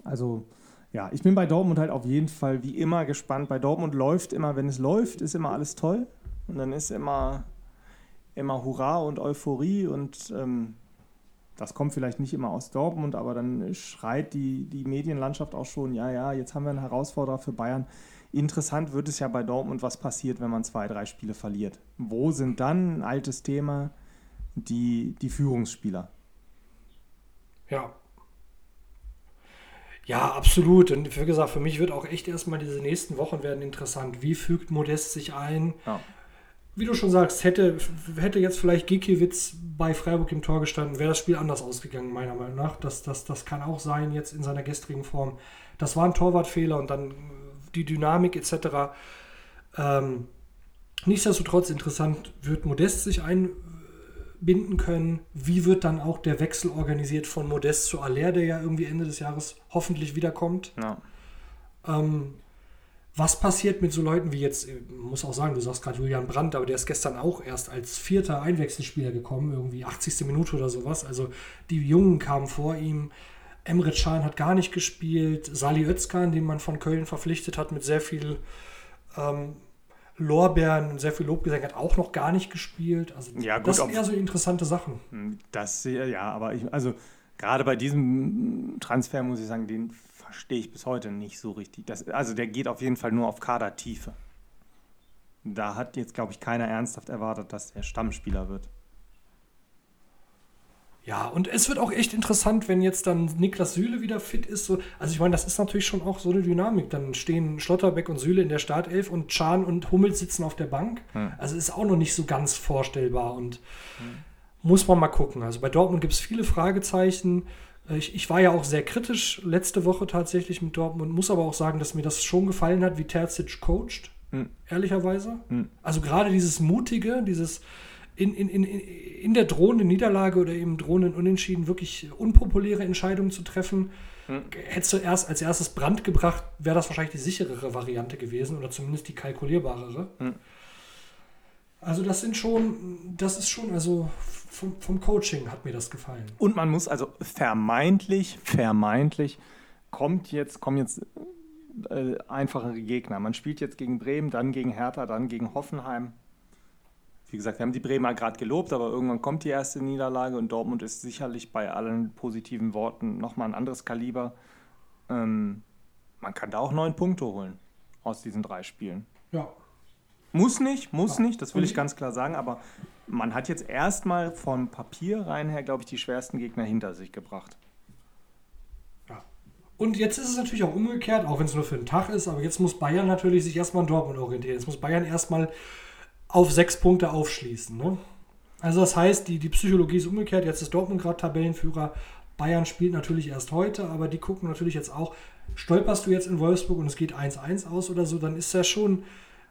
Also ja, ich bin bei Dortmund halt auf jeden Fall wie immer gespannt. Bei Dortmund läuft immer, wenn es läuft, ist immer alles toll. Und dann ist immer, immer Hurra und Euphorie und ähm, Das kommt vielleicht nicht immer aus Dortmund, aber dann schreit die, die Medienlandschaft auch schon, ja, ja, jetzt haben wir einen Herausforderer für Bayern. Interessant wird es ja bei Dortmund, was passiert, wenn man zwei, drei Spiele verliert. Wo sind dann, ein altes Thema, die, die Führungsspieler? Ja. Ja, absolut. Und wie gesagt, für mich wird auch echt erstmal diese nächsten Wochen werden interessant. Wie fügt Modest sich ein? Ja. Wie du schon sagst, hätte, hätte jetzt vielleicht Gikiewicz bei Freiburg im Tor gestanden, wäre das Spiel anders ausgegangen, meiner Meinung nach. Das, das, das kann auch sein, jetzt in seiner gestrigen Form. Das war ein Torwartfehler und dann die Dynamik etc. Ähm, nichtsdestotrotz interessant, wird Modest sich ein, binden können. Wie wird dann auch der Wechsel organisiert von Modest zu Aller, der ja irgendwie Ende des Jahres hoffentlich wiederkommt? Ja. Ähm, was passiert mit so Leuten wie jetzt, muss auch sagen, du sagst gerade Julian Brandt, aber der ist gestern auch erst als vierter Einwechselspieler gekommen, irgendwie 80. Minute oder sowas. Also die Jungen kamen vor ihm. Emre Can hat gar nicht gespielt. Sali Özkan, den man von Köln verpflichtet hat, mit sehr viel ähm, Lorbeeren und sehr viel Lobgesang hat auch noch gar nicht gespielt. Also ja, gut, das sind eher so interessante Sachen. Hm, das, ja, aber ich, also gerade bei diesem Transfer muss ich sagen, den verstehe ich bis heute nicht so richtig. Das, also der geht auf jeden Fall nur auf Kadertiefe. Da hat jetzt, glaube ich, keiner ernsthaft erwartet, dass er Stammspieler wird. Ja, und es wird auch echt interessant, wenn jetzt dann Niklas Süle wieder fit ist. So, also ich meine, das ist natürlich schon auch so eine Dynamik. Dann stehen Schlotterbeck und Süle in der Startelf und Chan und Hummels sitzen auf der Bank. Hm. Also ist auch noch nicht so ganz vorstellbar und hm. muss man mal gucken. Also bei Dortmund gibt es viele Fragezeichen. Ich, ich, war ja auch sehr kritisch letzte Woche tatsächlich mit Dortmund, muss aber auch sagen, dass mir das schon gefallen hat, wie Terzic coacht, hm. ehrlicherweise. Hm. Also gerade dieses Mutige, dieses in, in, in, in der drohenden Niederlage oder im drohenden Unentschieden wirklich unpopuläre Entscheidungen zu treffen. Hm. Hättest du erst als erstes Brand gebracht, wäre das wahrscheinlich die sicherere Variante gewesen oder zumindest die kalkulierbarere. Hm. Also das sind schon, das ist schon, also vom, vom, Coaching hat mir das gefallen. Und man muss also vermeintlich, vermeintlich kommt jetzt, kommen jetzt äh, einfachere Gegner. Man spielt jetzt gegen Bremen, dann gegen Hertha, dann gegen Hoffenheim wie gesagt, wir haben die Bremer gerade gelobt, aber irgendwann kommt die erste Niederlage und Dortmund ist sicherlich bei allen positiven Worten nochmal ein anderes Kaliber. Ähm, man kann da auch neun Punkte holen aus diesen drei Spielen. Ja. Muss nicht, muss ja. nicht, das will ich ganz klar sagen, aber man hat jetzt erstmal vom Papier rein her, glaube ich, die schwersten Gegner hinter sich gebracht. Ja. Und jetzt ist es natürlich auch umgekehrt, auch wenn es nur für einen Tag ist, aber jetzt muss Bayern natürlich sich erstmal an Dortmund orientieren. Jetzt muss Bayern erstmal auf sechs Punkte aufschließen. Ne? Also das heißt, die, die Psychologie ist umgekehrt. Jetzt ist Dortmund gerade Tabellenführer. Bayern spielt natürlich erst heute, aber die gucken natürlich jetzt auch, stolperst du jetzt in Wolfsburg und es geht 1-1 aus oder so, dann ist ja schon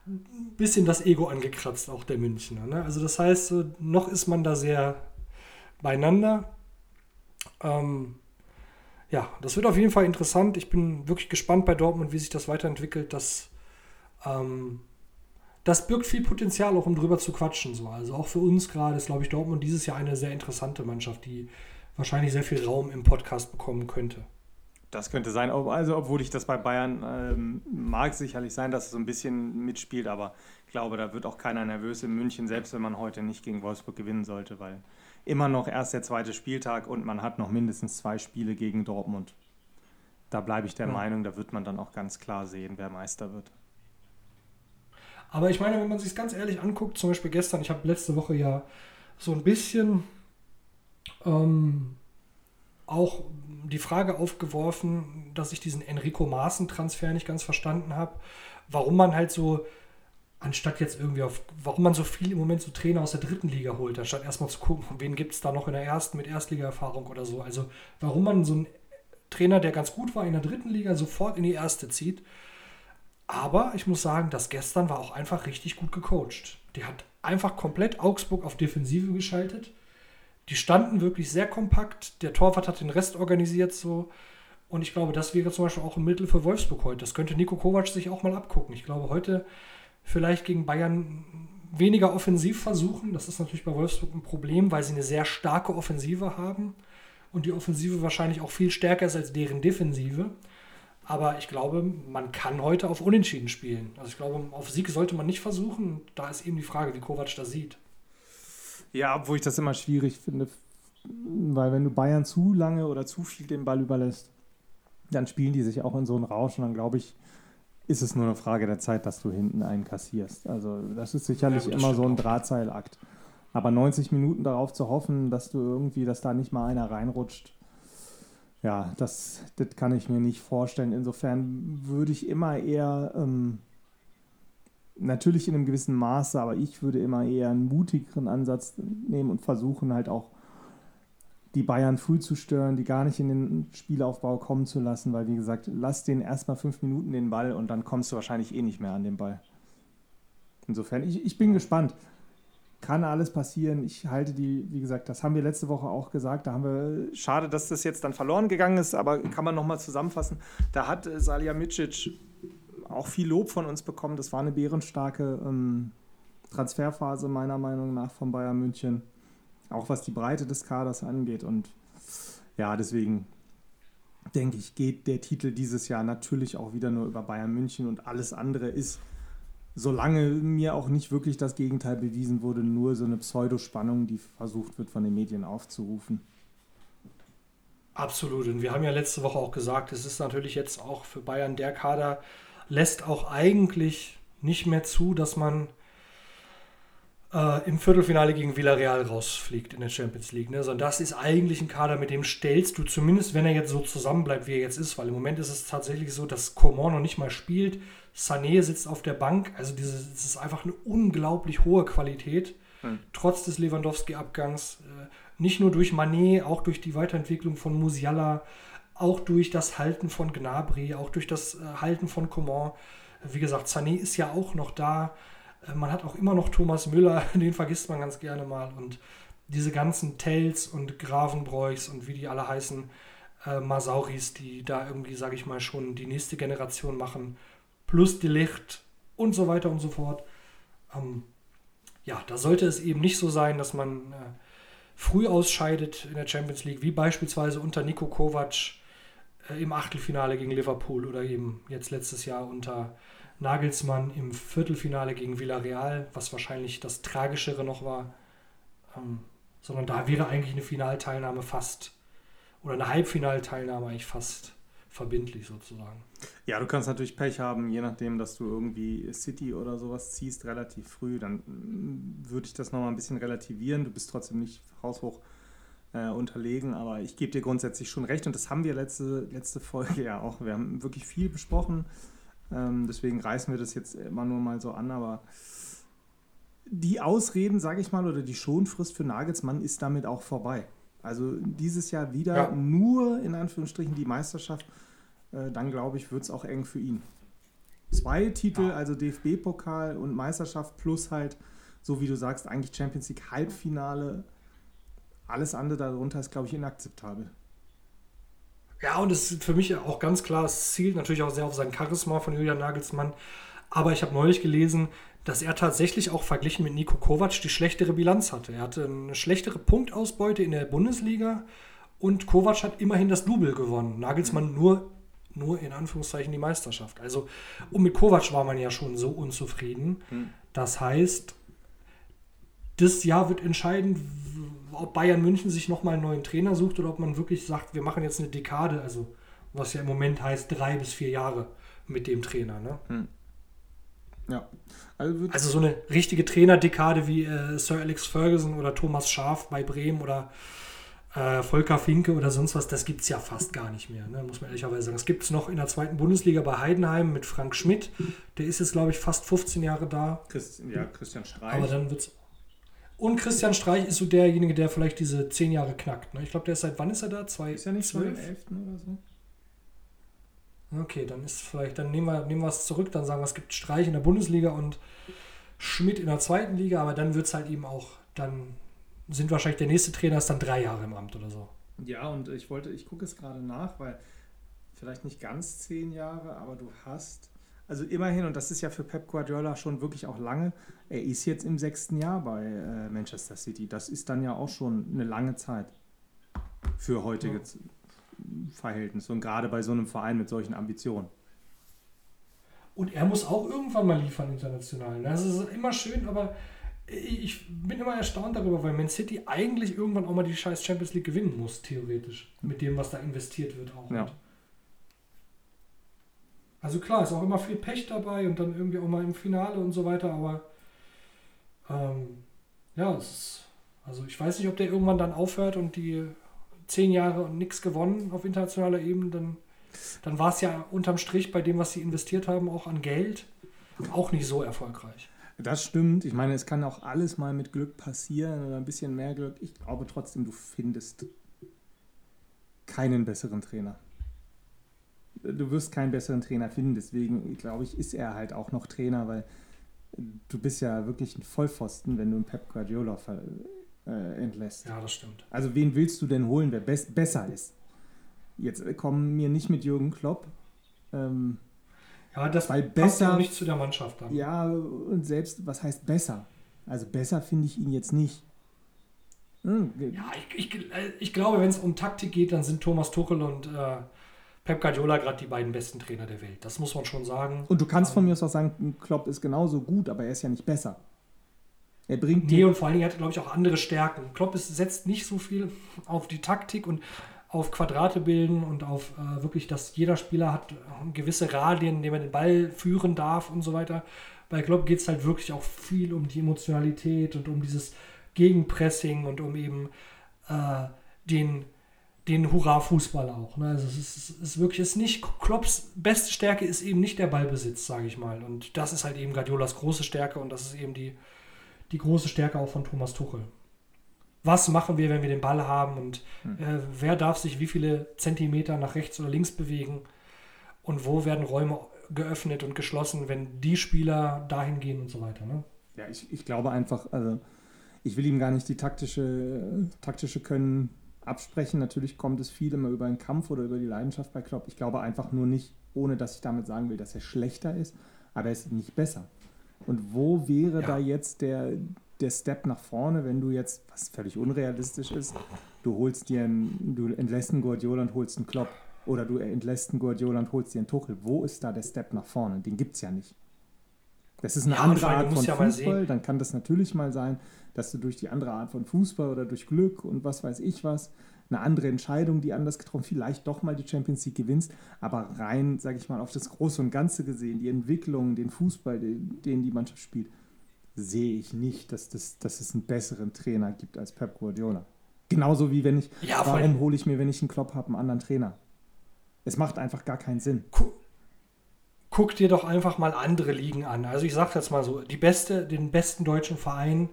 ein bisschen das Ego angekratzt, auch der Münchner. Ne? Also das heißt, noch ist man da sehr beieinander. Ähm, ja, das wird auf jeden Fall interessant. Ich bin wirklich gespannt bei Dortmund, wie sich das weiterentwickelt. Das ähm, das birgt viel Potenzial, auch um drüber zu quatschen. So. Also auch für uns gerade ist, glaube ich, Dortmund dieses Jahr eine sehr interessante Mannschaft, die wahrscheinlich sehr viel Raum im Podcast bekommen könnte. Das könnte sein. Also, obwohl ich das bei Bayern ähm, mag, sicherlich sein, dass es so ein bisschen mitspielt, aber ich glaube, da wird auch keiner nervös in München, selbst wenn man heute nicht gegen Wolfsburg gewinnen sollte, weil immer noch erst der zweite Spieltag und man hat noch mindestens zwei Spiele gegen Dortmund. Da bleibe ich der ja. Meinung, da wird man dann auch ganz klar sehen, wer Meister wird. Aber ich meine, wenn man sich ganz ehrlich anguckt, zum Beispiel gestern, ich habe letzte Woche ja so ein bisschen ähm, auch die Frage aufgeworfen, dass ich diesen Enrico Maaßen-Transfer nicht ganz verstanden habe, warum man halt so, anstatt jetzt irgendwie auf, warum man so viel im Moment so Trainer aus der dritten Liga holt, anstatt erstmal zu gucken, wen gibt es da noch in der ersten mit Erstliga-Erfahrung oder so. Also warum man so einen Trainer, der ganz gut war in der dritten Liga, sofort in die erste zieht aber ich muss sagen, das gestern war auch einfach richtig gut gecoacht. Die hat einfach komplett Augsburg auf Defensive geschaltet. Die standen wirklich sehr kompakt. Der Torwart hat den Rest organisiert so. Und ich glaube, das wäre zum Beispiel auch ein Mittel für Wolfsburg heute. Das könnte Nico Kovac sich auch mal abgucken. Ich glaube, heute vielleicht gegen Bayern weniger offensiv versuchen. Das ist natürlich bei Wolfsburg ein Problem, weil sie eine sehr starke Offensive haben. Und die Offensive wahrscheinlich auch viel stärker ist als deren Defensive. Aber ich glaube, man kann heute auf Unentschieden spielen. Also ich glaube, auf Sieg sollte man nicht versuchen. Da ist eben die Frage, wie Kovac das sieht. Ja, obwohl ich das immer schwierig finde. weil wenn du Bayern zu lange oder zu viel den Ball überlässt, dann spielen die sich auch in so einen Rausch und dann glaube ich, ist es nur eine Frage der Zeit, dass du hinten einen kassierst. Also das ist sicherlich Ja, das immer so ein. Drahtseilakt. Aber 90 Minuten darauf zu hoffen, dass du irgendwie, dass da nicht mal einer reinrutscht, ja, das, das kann ich mir nicht vorstellen. Insofern würde ich immer eher, ähm, natürlich in einem gewissen Maße, aber ich würde immer eher einen mutigeren Ansatz nehmen und versuchen halt auch die Bayern früh zu stören, die gar nicht in den Spielaufbau kommen zu lassen, weil wie gesagt, lass den erstmal fünf Minuten den Ball und dann kommst du wahrscheinlich eh nicht mehr an den Ball. Insofern, ich, ich bin gespannt. Kann alles passieren. Ich halte die, wie gesagt, das haben wir letzte Woche auch gesagt. Da haben wir, schade, dass das jetzt dann verloren gegangen ist, aber kann man nochmal zusammenfassen. Da hat äh, Salihamidzic auch viel Lob von uns bekommen. Das war eine bärenstarke ähm, Transferphase meiner Meinung nach von Bayern München. Auch was die Breite des Kaders angeht. Und ja, deswegen denke ich, geht der Titel dieses Jahr natürlich auch wieder nur über Bayern München und alles andere ist, solange mir auch nicht wirklich das Gegenteil bewiesen wurde, nur so eine Pseudospannung, die versucht wird von den Medien aufzurufen. Absolut. Und wir haben ja letzte Woche auch gesagt, es ist natürlich jetzt auch für Bayern der Kader, lässt auch eigentlich nicht mehr zu, dass man äh, im Viertelfinale gegen Villarreal rausfliegt in der Champions League. Ne? Sondern das ist eigentlich ein Kader, mit dem stellst du zumindest, wenn er jetzt so zusammenbleibt, wie er jetzt ist, weil im Moment ist es tatsächlich so, dass Coman noch nicht mal spielt. Sané sitzt auf der Bank. Also diese, das ist einfach eine unglaublich hohe Qualität, Hm. trotz des Lewandowski-Abgangs. Äh, nicht nur durch Manet, auch durch die Weiterentwicklung von Musiala, auch durch das Halten von Gnabry, auch durch das äh, Halten von Coman. Wie gesagt, Sané ist ja auch noch da. Äh, man hat auch immer noch Thomas Müller, <laughs> den vergisst man ganz gerne mal. Und diese ganzen Tells und Gravenbräuchs und wie die alle heißen, äh, Masauris, die da irgendwie, sage ich mal, schon die nächste Generation machen, plus die Licht und so weiter und so fort. Ähm, ja, da sollte es eben nicht so sein, dass man äh, früh ausscheidet in der Champions League, wie beispielsweise unter Nico Kovac äh, im Achtelfinale gegen Liverpool oder eben jetzt letztes Jahr unter Nagelsmann im Viertelfinale gegen Villarreal, was wahrscheinlich das Tragischere noch war. Ähm, sondern da wäre eigentlich eine Finalteilnahme fast oder eine Halbfinalteilnahme eigentlich fast verbindlich sozusagen. Ja, du kannst natürlich Pech haben, je nachdem, dass du irgendwie City oder sowas ziehst, relativ früh, dann mm, würde ich das nochmal ein bisschen relativieren. Du bist trotzdem nicht haushoch äh, unterlegen, aber ich gebe dir grundsätzlich schon recht und das haben wir letzte, letzte Folge <laughs> ja auch. Wir haben wirklich viel besprochen, ähm, deswegen reißen wir das jetzt immer nur mal so an, aber die Ausreden, sage ich mal, oder die Schonfrist für Nagelsmann ist damit auch vorbei. Also dieses Jahr wieder Ja. nur in Anführungsstrichen die Meisterschaft äh, dann glaube ich, wird es auch eng für ihn. Zwei Titel, Ja. also DFB-Pokal und Meisterschaft plus halt, so wie du sagst, eigentlich Champions League Halbfinale. Alles andere darunter ist, glaube ich, inakzeptabel. Ja, und es ist für mich auch ganz klar, es zielt natürlich auch sehr auf sein Charisma von Julian Nagelsmann. Aber ich habe neulich gelesen, dass er tatsächlich auch verglichen mit Nico Kovac die schlechtere Bilanz hatte. Er hatte eine schlechtere Punktausbeute in der Bundesliga und Kovac hat immerhin das Double gewonnen. Nagelsmann nur, nur in Anführungszeichen die Meisterschaft. Also, und mit Kovac war man ja schon so unzufrieden. Hm. Das heißt, das Jahr wird entscheiden, w- ob Bayern München sich nochmal einen neuen Trainer sucht oder ob man wirklich sagt, wir machen jetzt eine Dekade, also was ja im Moment heißt drei bis vier Jahre mit dem Trainer. Ne? Ja. Also, wird Also so eine richtige Trainerdekade wie äh, Sir Alex Ferguson oder Thomas Schaaf bei Bremen oder äh, Volker Finke oder sonst was, das gibt es ja fast gar nicht mehr, ne? muss man ehrlicherweise sagen. Es gibt es noch in der zweiten Bundesliga bei Heidenheim mit Frank Schmidt, der ist jetzt, glaube ich, fast 15 Jahre da. Christ, ja, Christian Streich. Aber dann wird's. Und Christian Streich ist so derjenige, der vielleicht diese zehn Jahre knackt. Ne? Ich glaube, der ist seit wann ist er da? Zwei, ist ja nicht so den zwölf? 11. oder so. Okay, dann ist vielleicht, dann nehmen wir, nehmen wir es zurück, dann sagen wir, es gibt Streich in der Bundesliga und Schmidt in der zweiten Liga, aber dann wird es halt eben auch, dann sind wahrscheinlich der nächste Trainer ist dann drei Jahre im Amt oder so. Ja, und ich wollte, ich gucke es gerade nach, weil vielleicht nicht ganz zehn Jahre, aber du hast, also immerhin, und das ist ja für Pep Guardiola schon wirklich auch lange, er ist jetzt im sechsten Jahr bei äh, Manchester City. Das ist dann ja auch schon eine lange Zeit für heutige Ja. Verhältnisse und gerade bei so einem Verein mit solchen Ambitionen. Und er muss auch irgendwann mal liefern international. Ne? Das ist immer schön, aber ich bin immer erstaunt darüber, weil Man City eigentlich irgendwann auch mal die scheiß Champions League gewinnen muss, theoretisch. Mit dem, was da investiert wird auch. Ja. Also klar, ist auch immer viel Pech dabei und dann irgendwie auch mal im Finale und so weiter, aber ähm, ja, es ist, also ich weiß nicht, ob der irgendwann dann aufhört und die zehn Jahre und nichts gewonnen auf internationaler Ebene, dann, dann war es ja unterm Strich bei dem, was sie investiert haben, auch an Geld, auch nicht so erfolgreich. Das stimmt. Ich meine, es kann auch alles mal mit Glück passieren oder ein bisschen mehr Glück. Ich glaube trotzdem, du findest keinen besseren Trainer. Du wirst keinen besseren Trainer finden. Deswegen, glaube ich, ist er halt auch noch Trainer, weil du bist ja wirklich ein Vollpfosten, wenn du einen Pep Guardiola äh, entlässt. Ja, das stimmt. Also wen willst du denn holen, wer best besser ist? Jetzt kommen mir nicht mit Jürgen Klopp. Ähm, ja, das weil passt besser, auch nicht zu der Mannschaft dann. Ja, und selbst, was heißt besser? Also besser finde ich ihn jetzt nicht. Hm, Ja, ich, ich, ich glaube, wenn es um Taktik geht, dann sind Thomas Tuchel und äh, Pep Guardiola gerade die beiden besten Trainer der Welt. Das muss man schon sagen. Und du kannst Ähm, von mir aus auch sagen, Klopp ist genauso gut, aber er ist ja nicht besser. Er bringt Nee, und vor allen Dingen hat er, glaube ich, auch andere Stärken. Klopp ist, setzt nicht so viel auf die Taktik und auf Quadrate bilden und auf äh, wirklich, dass jeder Spieler hat äh, gewisse Radien, in denen man den Ball führen darf und so weiter. Bei Klopp geht es halt wirklich auch viel um die Emotionalität und um dieses Gegenpressing und um eben äh, den, den Hurra-Fußball auch. Ne? Also es ist, ist wirklich, es ist nicht, Klopps beste Stärke ist eben nicht der Ballbesitz, sage ich mal. Und das ist halt eben Guardiolas große Stärke und das ist eben die, die große Stärke auch von Thomas Tuchel. Was machen wir, wenn wir den Ball haben und äh, wer darf sich wie viele Zentimeter nach rechts oder links bewegen und wo werden Räume geöffnet und geschlossen, wenn die Spieler dahin gehen und so weiter. Ne? Ja, ich, ich glaube einfach, also ich will ihm gar nicht die taktische, taktische Können absprechen. Natürlich kommt es viel immer über den Kampf oder über die Leidenschaft bei Klopp. Ich glaube einfach nur nicht, ohne dass ich damit sagen will, dass er schlechter ist, aber er ist nicht besser. Und wo wäre Ja. da jetzt der, der Step nach vorne, wenn du jetzt, was völlig unrealistisch ist, du holst dir einen, du entlässt einen Guardiola und holst einen Klopp. Oder du entlässt einen Guardiola und holst dir einen Tuchel. Wo ist da der Step nach vorne? Den gibt es ja nicht. Das ist eine Ja, andere Art von ja Fußball. Dann kann das natürlich mal sein, dass du durch die andere Art von Fußball oder durch Glück und was weiß ich was, eine andere Entscheidung, die anders getroffen, vielleicht doch mal die Champions League gewinnst. Aber rein, sage ich mal, auf das Große und Ganze gesehen, die Entwicklung, den Fußball, den, den die Mannschaft spielt, sehe ich nicht, dass, das, dass es einen besseren Trainer gibt als Pep Guardiola. Genauso wie wenn ich, Ja, warum hole ich mir, wenn ich einen Klopp habe, einen anderen Trainer? Es macht einfach gar keinen Sinn. Gu guck dir doch einfach mal andere Ligen an. Also ich sage jetzt mal so, die beste, den besten deutschen Verein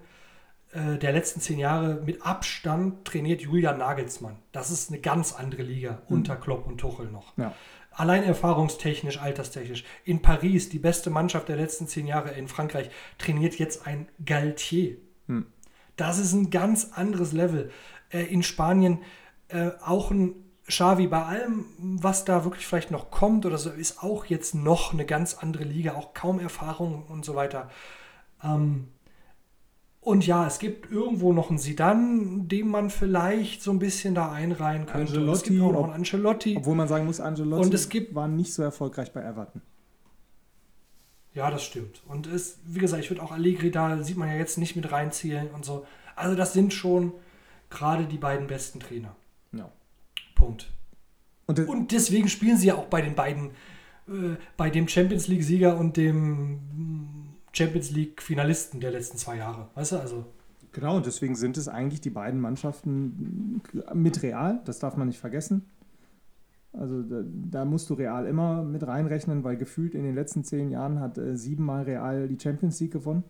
äh, der letzten zehn Jahre mit Abstand trainiert Julian Nagelsmann. Das ist eine ganz andere Liga unter Klopp und Tuchel noch. Ja. Allein erfahrungstechnisch, alterstechnisch. In Paris, die beste Mannschaft der letzten zehn Jahre in Frankreich, trainiert jetzt ein Galtier. Hm. Das ist ein ganz anderes Level. Äh, in Spanien äh, auch ein Xavi, bei allem, was da wirklich vielleicht noch kommt oder so, ist auch jetzt noch eine ganz andere Liga, auch kaum Erfahrung und so weiter. Ähm, und ja, es gibt irgendwo noch einen Sidan, den man vielleicht so ein bisschen da einreihen könnte. Und es gibt Ancelotti, auch noch einen Ancelotti. Obwohl man sagen muss, Angelotti Und es gibt- war nicht so erfolgreich bei Everton. Ja, das stimmt. Und es, wie gesagt, ich würde auch Allegri da, sieht man ja jetzt nicht mit reinzielen und so. Also das sind schon gerade die beiden besten Trainer. Punkt. Und, Und deswegen spielen sie ja auch bei den beiden, äh, bei dem Champions League-Sieger und dem Champions League-Finalisten der letzten zwei Jahre. Weißt du, also. Genau, und deswegen sind es eigentlich die beiden Mannschaften mit Real, das darf man nicht vergessen. Also da, da musst du Real immer mit reinrechnen, weil gefühlt in den letzten zehn Jahren hat äh, siebenmal Real die Champions League gewonnen.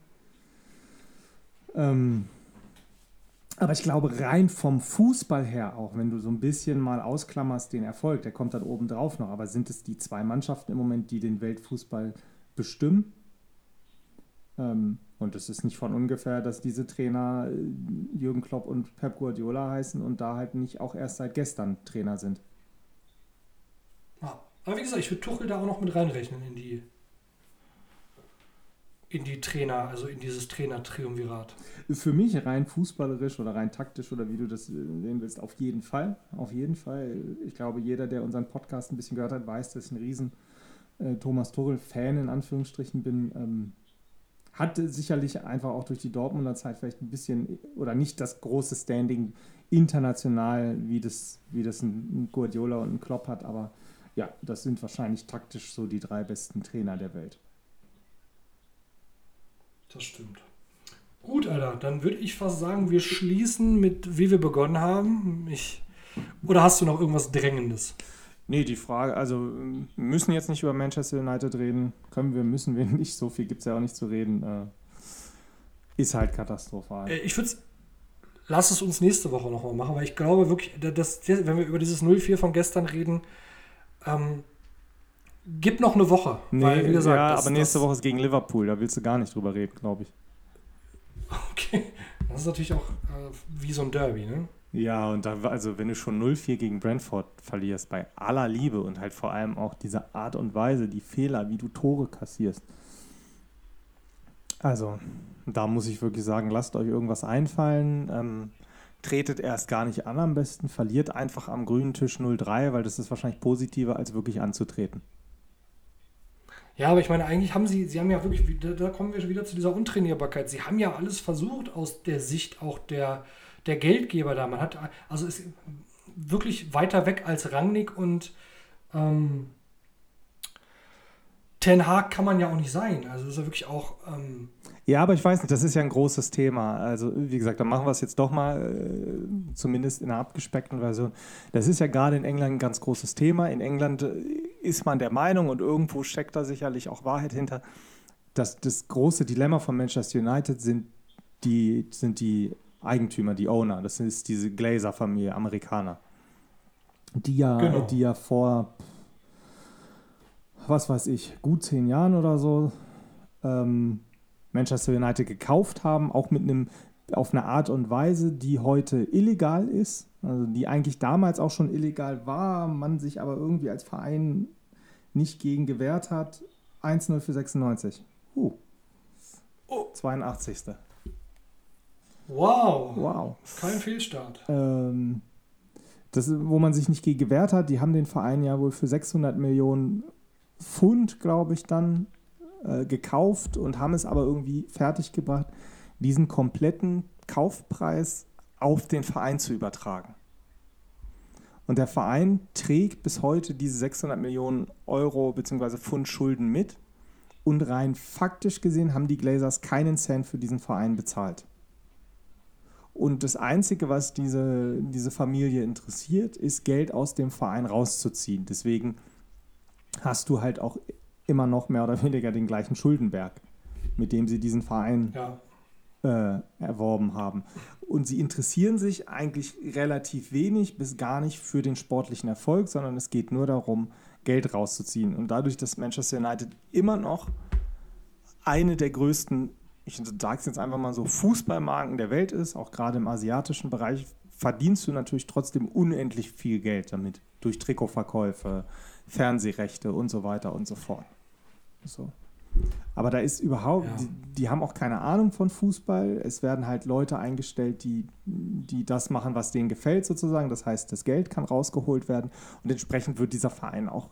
Ähm, aber ich glaube, rein vom Fußball her auch, wenn du so ein bisschen mal ausklammerst den Erfolg, der kommt dann oben drauf noch, aber sind es die zwei Mannschaften im Moment, die den Weltfußball bestimmen? Ähm, und es ist nicht von ungefähr, dass diese Trainer äh, Jürgen Klopp und Pep Guardiola heißen und da halt nicht auch erst seit gestern Trainer sind. Ja. Aber wie gesagt, ich würde Tuchel da auch noch mit reinrechnen in die, in die Trainer, also in dieses Trainer-Triumvirat. Für mich rein fußballerisch oder rein taktisch oder wie du das äh, sehen willst, auf jeden Fall. Auf jeden Fall. Ich glaube, jeder, der unseren Podcast ein bisschen gehört hat, weiß, dass ich ein riesen äh, Thomas Tuchel-Fan in Anführungsstrichen bin. Ähm, hat sicherlich einfach auch durch die Dortmunder Zeit vielleicht ein bisschen oder nicht das große Standing international, wie das, wie das ein Guardiola und ein Klopp hat, aber ja, das sind wahrscheinlich taktisch so die drei besten Trainer der Welt. Das stimmt. Gut, Alter, dann würde ich fast sagen, wir schließen mit, wie wir begonnen haben. Ich, oder hast du noch irgendwas Drängendes? Nee, die Frage, also wir müssen jetzt nicht über Manchester United reden. Können wir, müssen wir <laughs> nicht. So viel gibt es ja auch nicht zu reden. Äh, ist halt katastrophal. Äh, ich würde lass es uns nächste Woche nochmal machen, weil ich glaube wirklich, dass, wenn wir über dieses 0-4 von gestern reden, ähm, gib noch eine Woche. Nee, weil, wie gesagt, ja, das, aber nächste das, Woche ist gegen Liverpool, da willst du gar nicht drüber reden, glaube ich. Okay, das ist natürlich auch äh, wie so ein Derby, ne? Ja, und da, also wenn du schon 0-4 gegen Brentford verlierst, bei aller Liebe und halt vor allem auch diese Art und Weise, die Fehler, wie du Tore kassierst. Also, da muss ich wirklich sagen, lasst euch irgendwas einfallen. Ähm, tretet erst gar nicht an am besten, verliert einfach am grünen Tisch 0-3, weil das ist wahrscheinlich positiver, als wirklich anzutreten. Ja, aber ich meine, eigentlich haben sie, sie haben ja wirklich, da kommen wir wieder zu dieser Untrainierbarkeit. Sie haben ja alles versucht aus der Sicht auch der, der Geldgeber da. Man hat, also ist wirklich weiter weg als Rangnick und ähm, Ten Hag kann man ja auch nicht sein. Also ist er wirklich auch. Ähm ja, aber ich weiß nicht, das ist ja ein großes Thema. Also, wie gesagt, dann machen wir es jetzt doch mal, äh, zumindest in einer abgespeckten Version. Das ist ja gerade in England ein ganz großes Thema. In England äh, ist man der Meinung, und irgendwo steckt da sicherlich auch Wahrheit hinter, dass das große Dilemma von Manchester United sind die, sind die Eigentümer, die Owner. Das ist diese Glazer-Familie, Amerikaner. Die ja, genau. die ja vor was weiß ich, gut zehn Jahren oder so ähm, Manchester United gekauft haben, auch mit einem auf eine Art und Weise, die heute illegal ist, also die eigentlich damals auch schon illegal war, man sich aber irgendwie als Verein nicht gegen gewehrt hat. 1-0 für 96. Uh. Oh. 82. Wow. Wow. Kein Fehlstart. Ähm, das, wo man sich nicht gegen gewehrt hat, die haben den Verein ja wohl für 600 Millionen Pfund, glaube ich, dann äh, gekauft und haben es aber irgendwie fertiggebracht, diesen kompletten Kaufpreis auf den Verein zu übertragen. Und der Verein trägt bis heute diese 600 Millionen Euro bzw. Pfund Schulden mit. Und rein faktisch gesehen haben die Glazers keinen Cent für diesen Verein bezahlt. Und das Einzige, was diese, diese Familie interessiert, ist Geld aus dem Verein rauszuziehen. Deswegen hast du halt auch immer noch mehr oder weniger den gleichen Schuldenberg, mit dem sie diesen Verein ja. äh, erworben haben. Und sie interessieren sich eigentlich relativ wenig bis gar nicht für den sportlichen Erfolg, sondern es geht nur darum, Geld rauszuziehen. Und dadurch, dass Manchester United immer noch eine der größten, ich sage es jetzt einfach mal so, Fußballmarken der Welt ist, auch gerade im asiatischen Bereich, verdienst du natürlich trotzdem unendlich viel Geld damit. Durch Trikotverkäufe, Fernsehrechte und so weiter und so fort. So. Aber da ist überhaupt, ja. die, die, haben auch keine Ahnung von Fußball. Es werden halt Leute eingestellt, die, die das machen, was denen gefällt, sozusagen. Das heißt, das Geld kann rausgeholt werden und entsprechend wird dieser Verein auch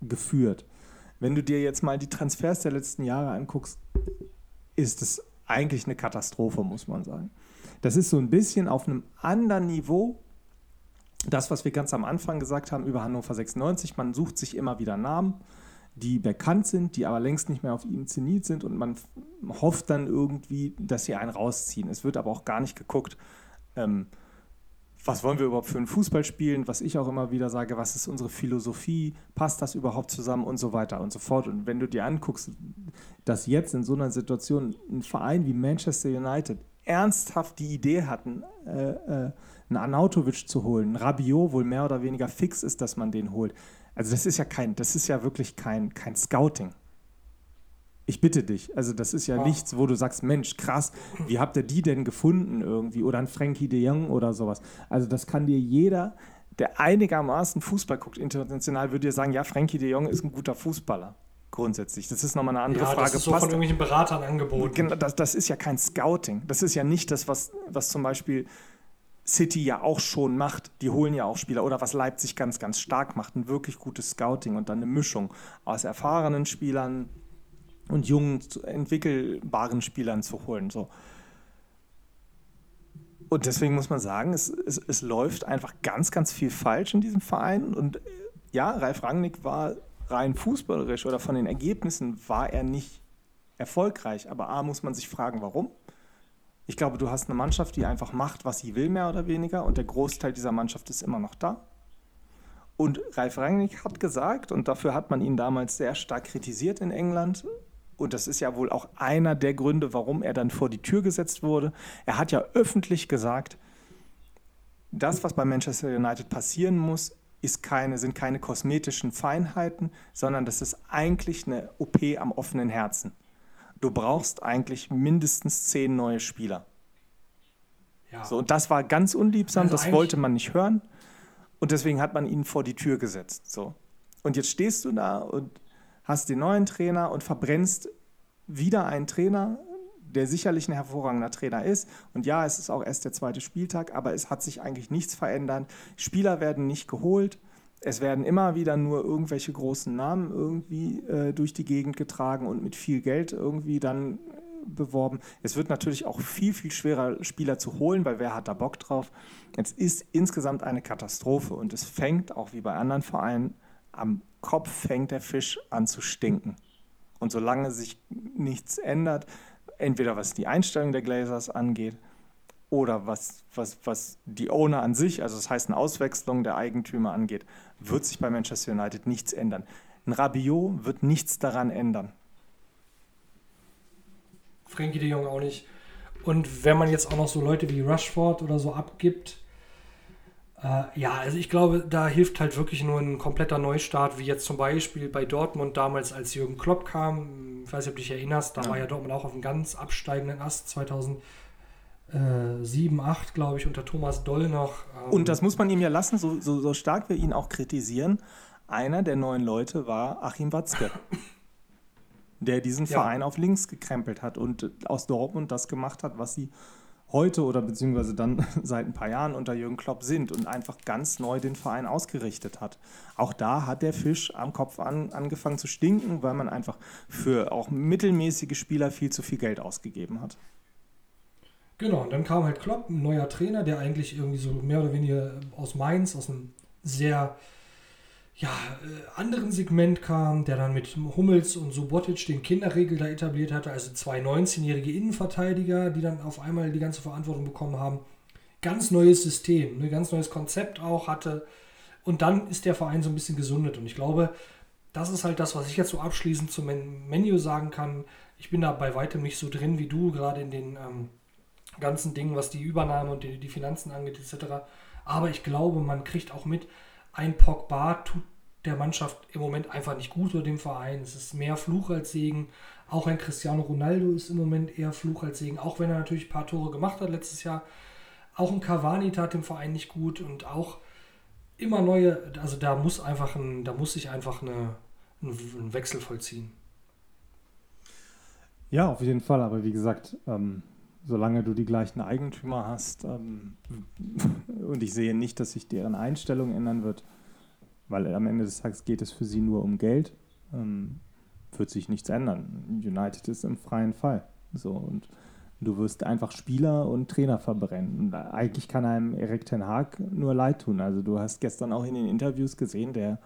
geführt. Wenn du dir jetzt mal die Transfers der letzten Jahre anguckst, ist es eigentlich eine Katastrophe, muss man sagen. Das ist so ein bisschen auf einem anderen Niveau das, was wir ganz am Anfang gesagt haben über Hannover 96, man sucht sich immer wieder Namen, die bekannt sind, die aber längst nicht mehr auf ihm zenit sind und man hofft dann irgendwie, dass sie einen rausziehen. Es wird aber auch gar nicht geguckt, ähm, was wollen wir überhaupt für einen Fußball spielen, was ich auch immer wieder sage, was ist unsere Philosophie, passt das überhaupt zusammen und so weiter und so fort. Und wenn du dir anguckst, dass jetzt in so einer Situation ein Verein wie Manchester United ernsthaft die Idee hatten, äh, äh, einen Arnautovic zu holen, ein Rabiot wohl mehr oder weniger fix ist, dass man den holt. Also das ist ja kein, das ist ja wirklich kein, kein Scouting. Ich bitte dich. Also das ist ja oh. nichts, wo du sagst, Mensch, krass, wie habt ihr die denn gefunden irgendwie? Oder ein Frankie de Jong oder sowas. Also das kann dir jeder, der einigermaßen Fußball guckt, international, würde dir sagen, ja, Frankie de Jong ist ein guter Fußballer grundsätzlich. Das ist nochmal eine andere ja, Frage. Das ist so von irgendwelchen Beratern angeboten. Das, das, ist ja kein Scouting. Das ist ja nicht das, was, was zum Beispiel City ja auch schon macht. Die holen ja auch Spieler. Oder was Leipzig ganz, ganz stark macht. Ein wirklich gutes Scouting und dann eine Mischung aus erfahrenen Spielern, und jungen, entwickelbaren Spielern zu holen. So. Und deswegen muss man sagen, es, es, es läuft einfach ganz, ganz viel falsch in diesem Verein. Und ja, Ralf Rangnick war rein fußballerisch oder von den Ergebnissen war er nicht erfolgreich. Aber A, muss man sich fragen, warum. Ich glaube, du hast eine Mannschaft, die einfach macht, was sie will, mehr oder weniger. Und der Großteil dieser Mannschaft ist immer noch da. Und Ralf Rangnick hat gesagt, und dafür hat man ihn damals sehr stark kritisiert in England, und das ist ja wohl auch einer der Gründe, warum er dann vor die Tür gesetzt wurde. Er hat ja öffentlich gesagt, das, was bei Manchester United passieren muss, keine, sind keine kosmetischen Feinheiten, sondern das ist eigentlich eine OP am offenen Herzen. Du brauchst eigentlich mindestens zehn neue Spieler. Ja. So, und das war ganz unliebsam, also das wollte man nicht hören. Und deswegen hat man ihn vor die Tür gesetzt. So. Und jetzt stehst du da und hast den neuen Trainer und verbrennst wieder einen Trainer, der sicherlich ein hervorragender Trainer ist. Und ja, es ist auch erst der zweite Spieltag, aber es hat sich eigentlich nichts verändert. Spieler werden nicht geholt. Es werden immer wieder nur irgendwelche großen Namen irgendwie äh, durch die Gegend getragen und mit viel Geld irgendwie dann äh, beworben. Es wird natürlich auch viel, viel schwerer, Spieler zu holen, weil wer hat da Bock drauf? Es ist insgesamt eine Katastrophe und es fängt, auch wie bei anderen Vereinen, am Kopf fängt der Fisch an zu stinken. Und solange sich nichts ändert, entweder was die Einstellung der Glazers angeht oder was, was, was die Owner an sich, also das heißt eine Auswechslung der Eigentümer angeht, wird sich bei Manchester United nichts ändern. Ein Rabiot wird nichts daran ändern. Frankie de Jong auch nicht. Und wenn man jetzt auch noch so Leute wie Rushford oder so abgibt, äh, ja, also ich glaube, da hilft halt wirklich nur ein kompletter Neustart, wie jetzt zum Beispiel bei Dortmund damals, als Jürgen Klopp kam. Ich weiß nicht, ob du dich erinnerst, da ja. war ja Dortmund auch auf einem ganz absteigenden Ast 2007, 8, glaube ich, unter Thomas Doll noch. Ähm Und das muss man ihm ja lassen, so, so, so stark wir ihn auch kritisieren. Einer der neuen Leute war Achim Watzke. <laughs> der diesen ja. Verein auf links gekrempelt hat und aus Dortmund das gemacht hat, was sie heute oder beziehungsweise dann <laughs> seit ein paar Jahren unter Jürgen Klopp sind und einfach ganz neu den Verein ausgerichtet hat. Auch da hat der Fisch am Kopf an, angefangen zu stinken, weil man einfach für auch mittelmäßige Spieler viel zu viel Geld ausgegeben hat. Genau, und dann kam halt Klopp, ein neuer Trainer, der eigentlich irgendwie so mehr oder weniger aus Mainz, aus einem sehr ja, äh, anderen Segment kam, der dann mit Hummels und Subotic den Kinderregel da etabliert hatte, also zwei 19-jährige Innenverteidiger, die dann auf einmal die ganze Verantwortung bekommen haben. Ganz neues System, ein ne, ganz neues Konzept auch hatte. Und dann ist der Verein so ein bisschen gesundet. Und ich glaube, das ist halt das, was ich jetzt so abschließend zum Menü sagen kann. Ich bin da bei weitem nicht so drin wie du, gerade in den ähm, ganzen Dingen, was die Übernahme und die, die Finanzen angeht, etc. Aber ich glaube, man kriegt auch mit, ein Pogba tut der Mannschaft im Moment einfach nicht gut oder dem Verein. Es ist mehr Fluch als Segen. Auch ein Cristiano Ronaldo ist im Moment eher Fluch als Segen, auch wenn er natürlich ein paar Tore gemacht hat letztes Jahr. Auch ein Cavani tat dem Verein nicht gut und auch immer neue, also da muss einfach ein, da muss sich einfach eine, ein, Wechsel vollziehen. Ja, auf jeden Fall, aber wie gesagt, ähm, solange du die gleichen Eigentümer hast ähm, <laughs> und ich sehe nicht, dass sich deren Einstellung ändern wird, weil am Ende des Tages geht es für sie nur um Geld, ähm, wird sich nichts ändern. United ist im freien Fall. So, und du wirst einfach Spieler und Trainer verbrennen. Und eigentlich kann einem Erik Ten Haag nur leid tun. Also du hast gestern auch in den Interviews gesehen, der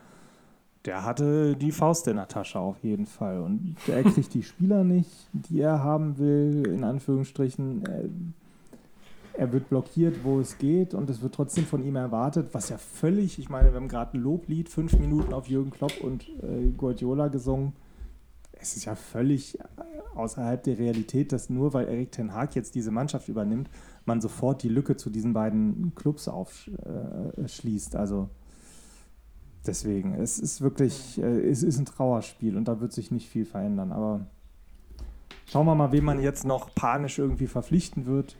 der hatte die Faust in der Tasche auf jeden Fall. Und er kriegt die Spieler nicht, die er haben will, in Anführungsstrichen. Er, wird blockiert, wo es geht, und es wird trotzdem von ihm erwartet, was ja völlig, ich meine, wir haben gerade ein Loblied, fünf Minuten auf Jürgen Klopp und äh, Guardiola gesungen. Es ist ja völlig außerhalb der Realität, dass nur weil Erik Ten Haag jetzt diese Mannschaft übernimmt, man sofort die Lücke zu diesen beiden Clubs aufschließt. Äh, also Deswegen, es ist wirklich, äh, es ist ein Trauerspiel und da wird sich nicht viel verändern. Aber schauen wir mal, wen man jetzt noch panisch irgendwie verpflichten wird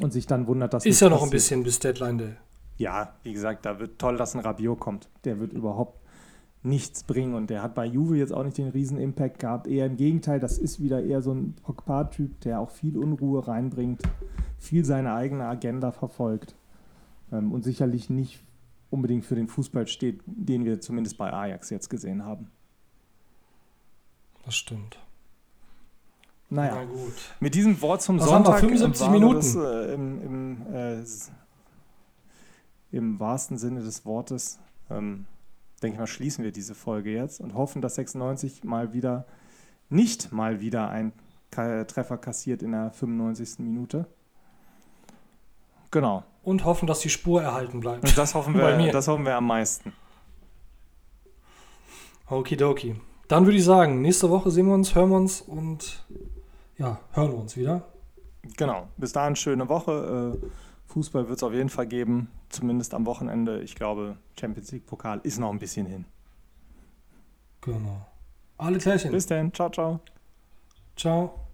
und sich dann wundert, dass. Ist ja noch passiert. ein bisschen bis Deadline Day. Ja, wie gesagt, da wird toll, dass ein Rabiot kommt. Der wird überhaupt nichts bringen und der hat bei Juve jetzt auch nicht den riesen Impact gehabt. Eher im Gegenteil, das ist wieder eher so ein Pogba-Typ, der auch viel Unruhe reinbringt, viel seine eigene Agenda verfolgt ähm, und sicherlich nicht unbedingt für den Fußball steht, den wir zumindest bei Ajax jetzt gesehen haben. Das stimmt. Naja, Na gut. mit diesem Wort zum Was haben wir, Sonntag 75 im, Minuten? Das, äh, im, im, äh, im wahrsten Sinne des Wortes, ähm, denke ich mal, schließen wir diese Folge jetzt und hoffen, dass 96 mal wieder, nicht mal wieder ein Treffer kassiert in der 95. Minute. Genau. Und hoffen, dass die Spur erhalten bleibt. Und das hoffen <laughs> wir, das hoffen wir am meisten. Okidoki. Dann würde ich sagen, nächste Woche sehen wir uns, hören wir uns und ja, hören wir uns wieder. Genau. Bis dahin schöne Woche. Äh, Fußball wird es auf jeden Fall geben, zumindest am Wochenende. Ich glaube, Champions League Pokal ist noch ein bisschen hin. Genau. Alle Klärchen. Bis dann. Ciao, ciao. Ciao.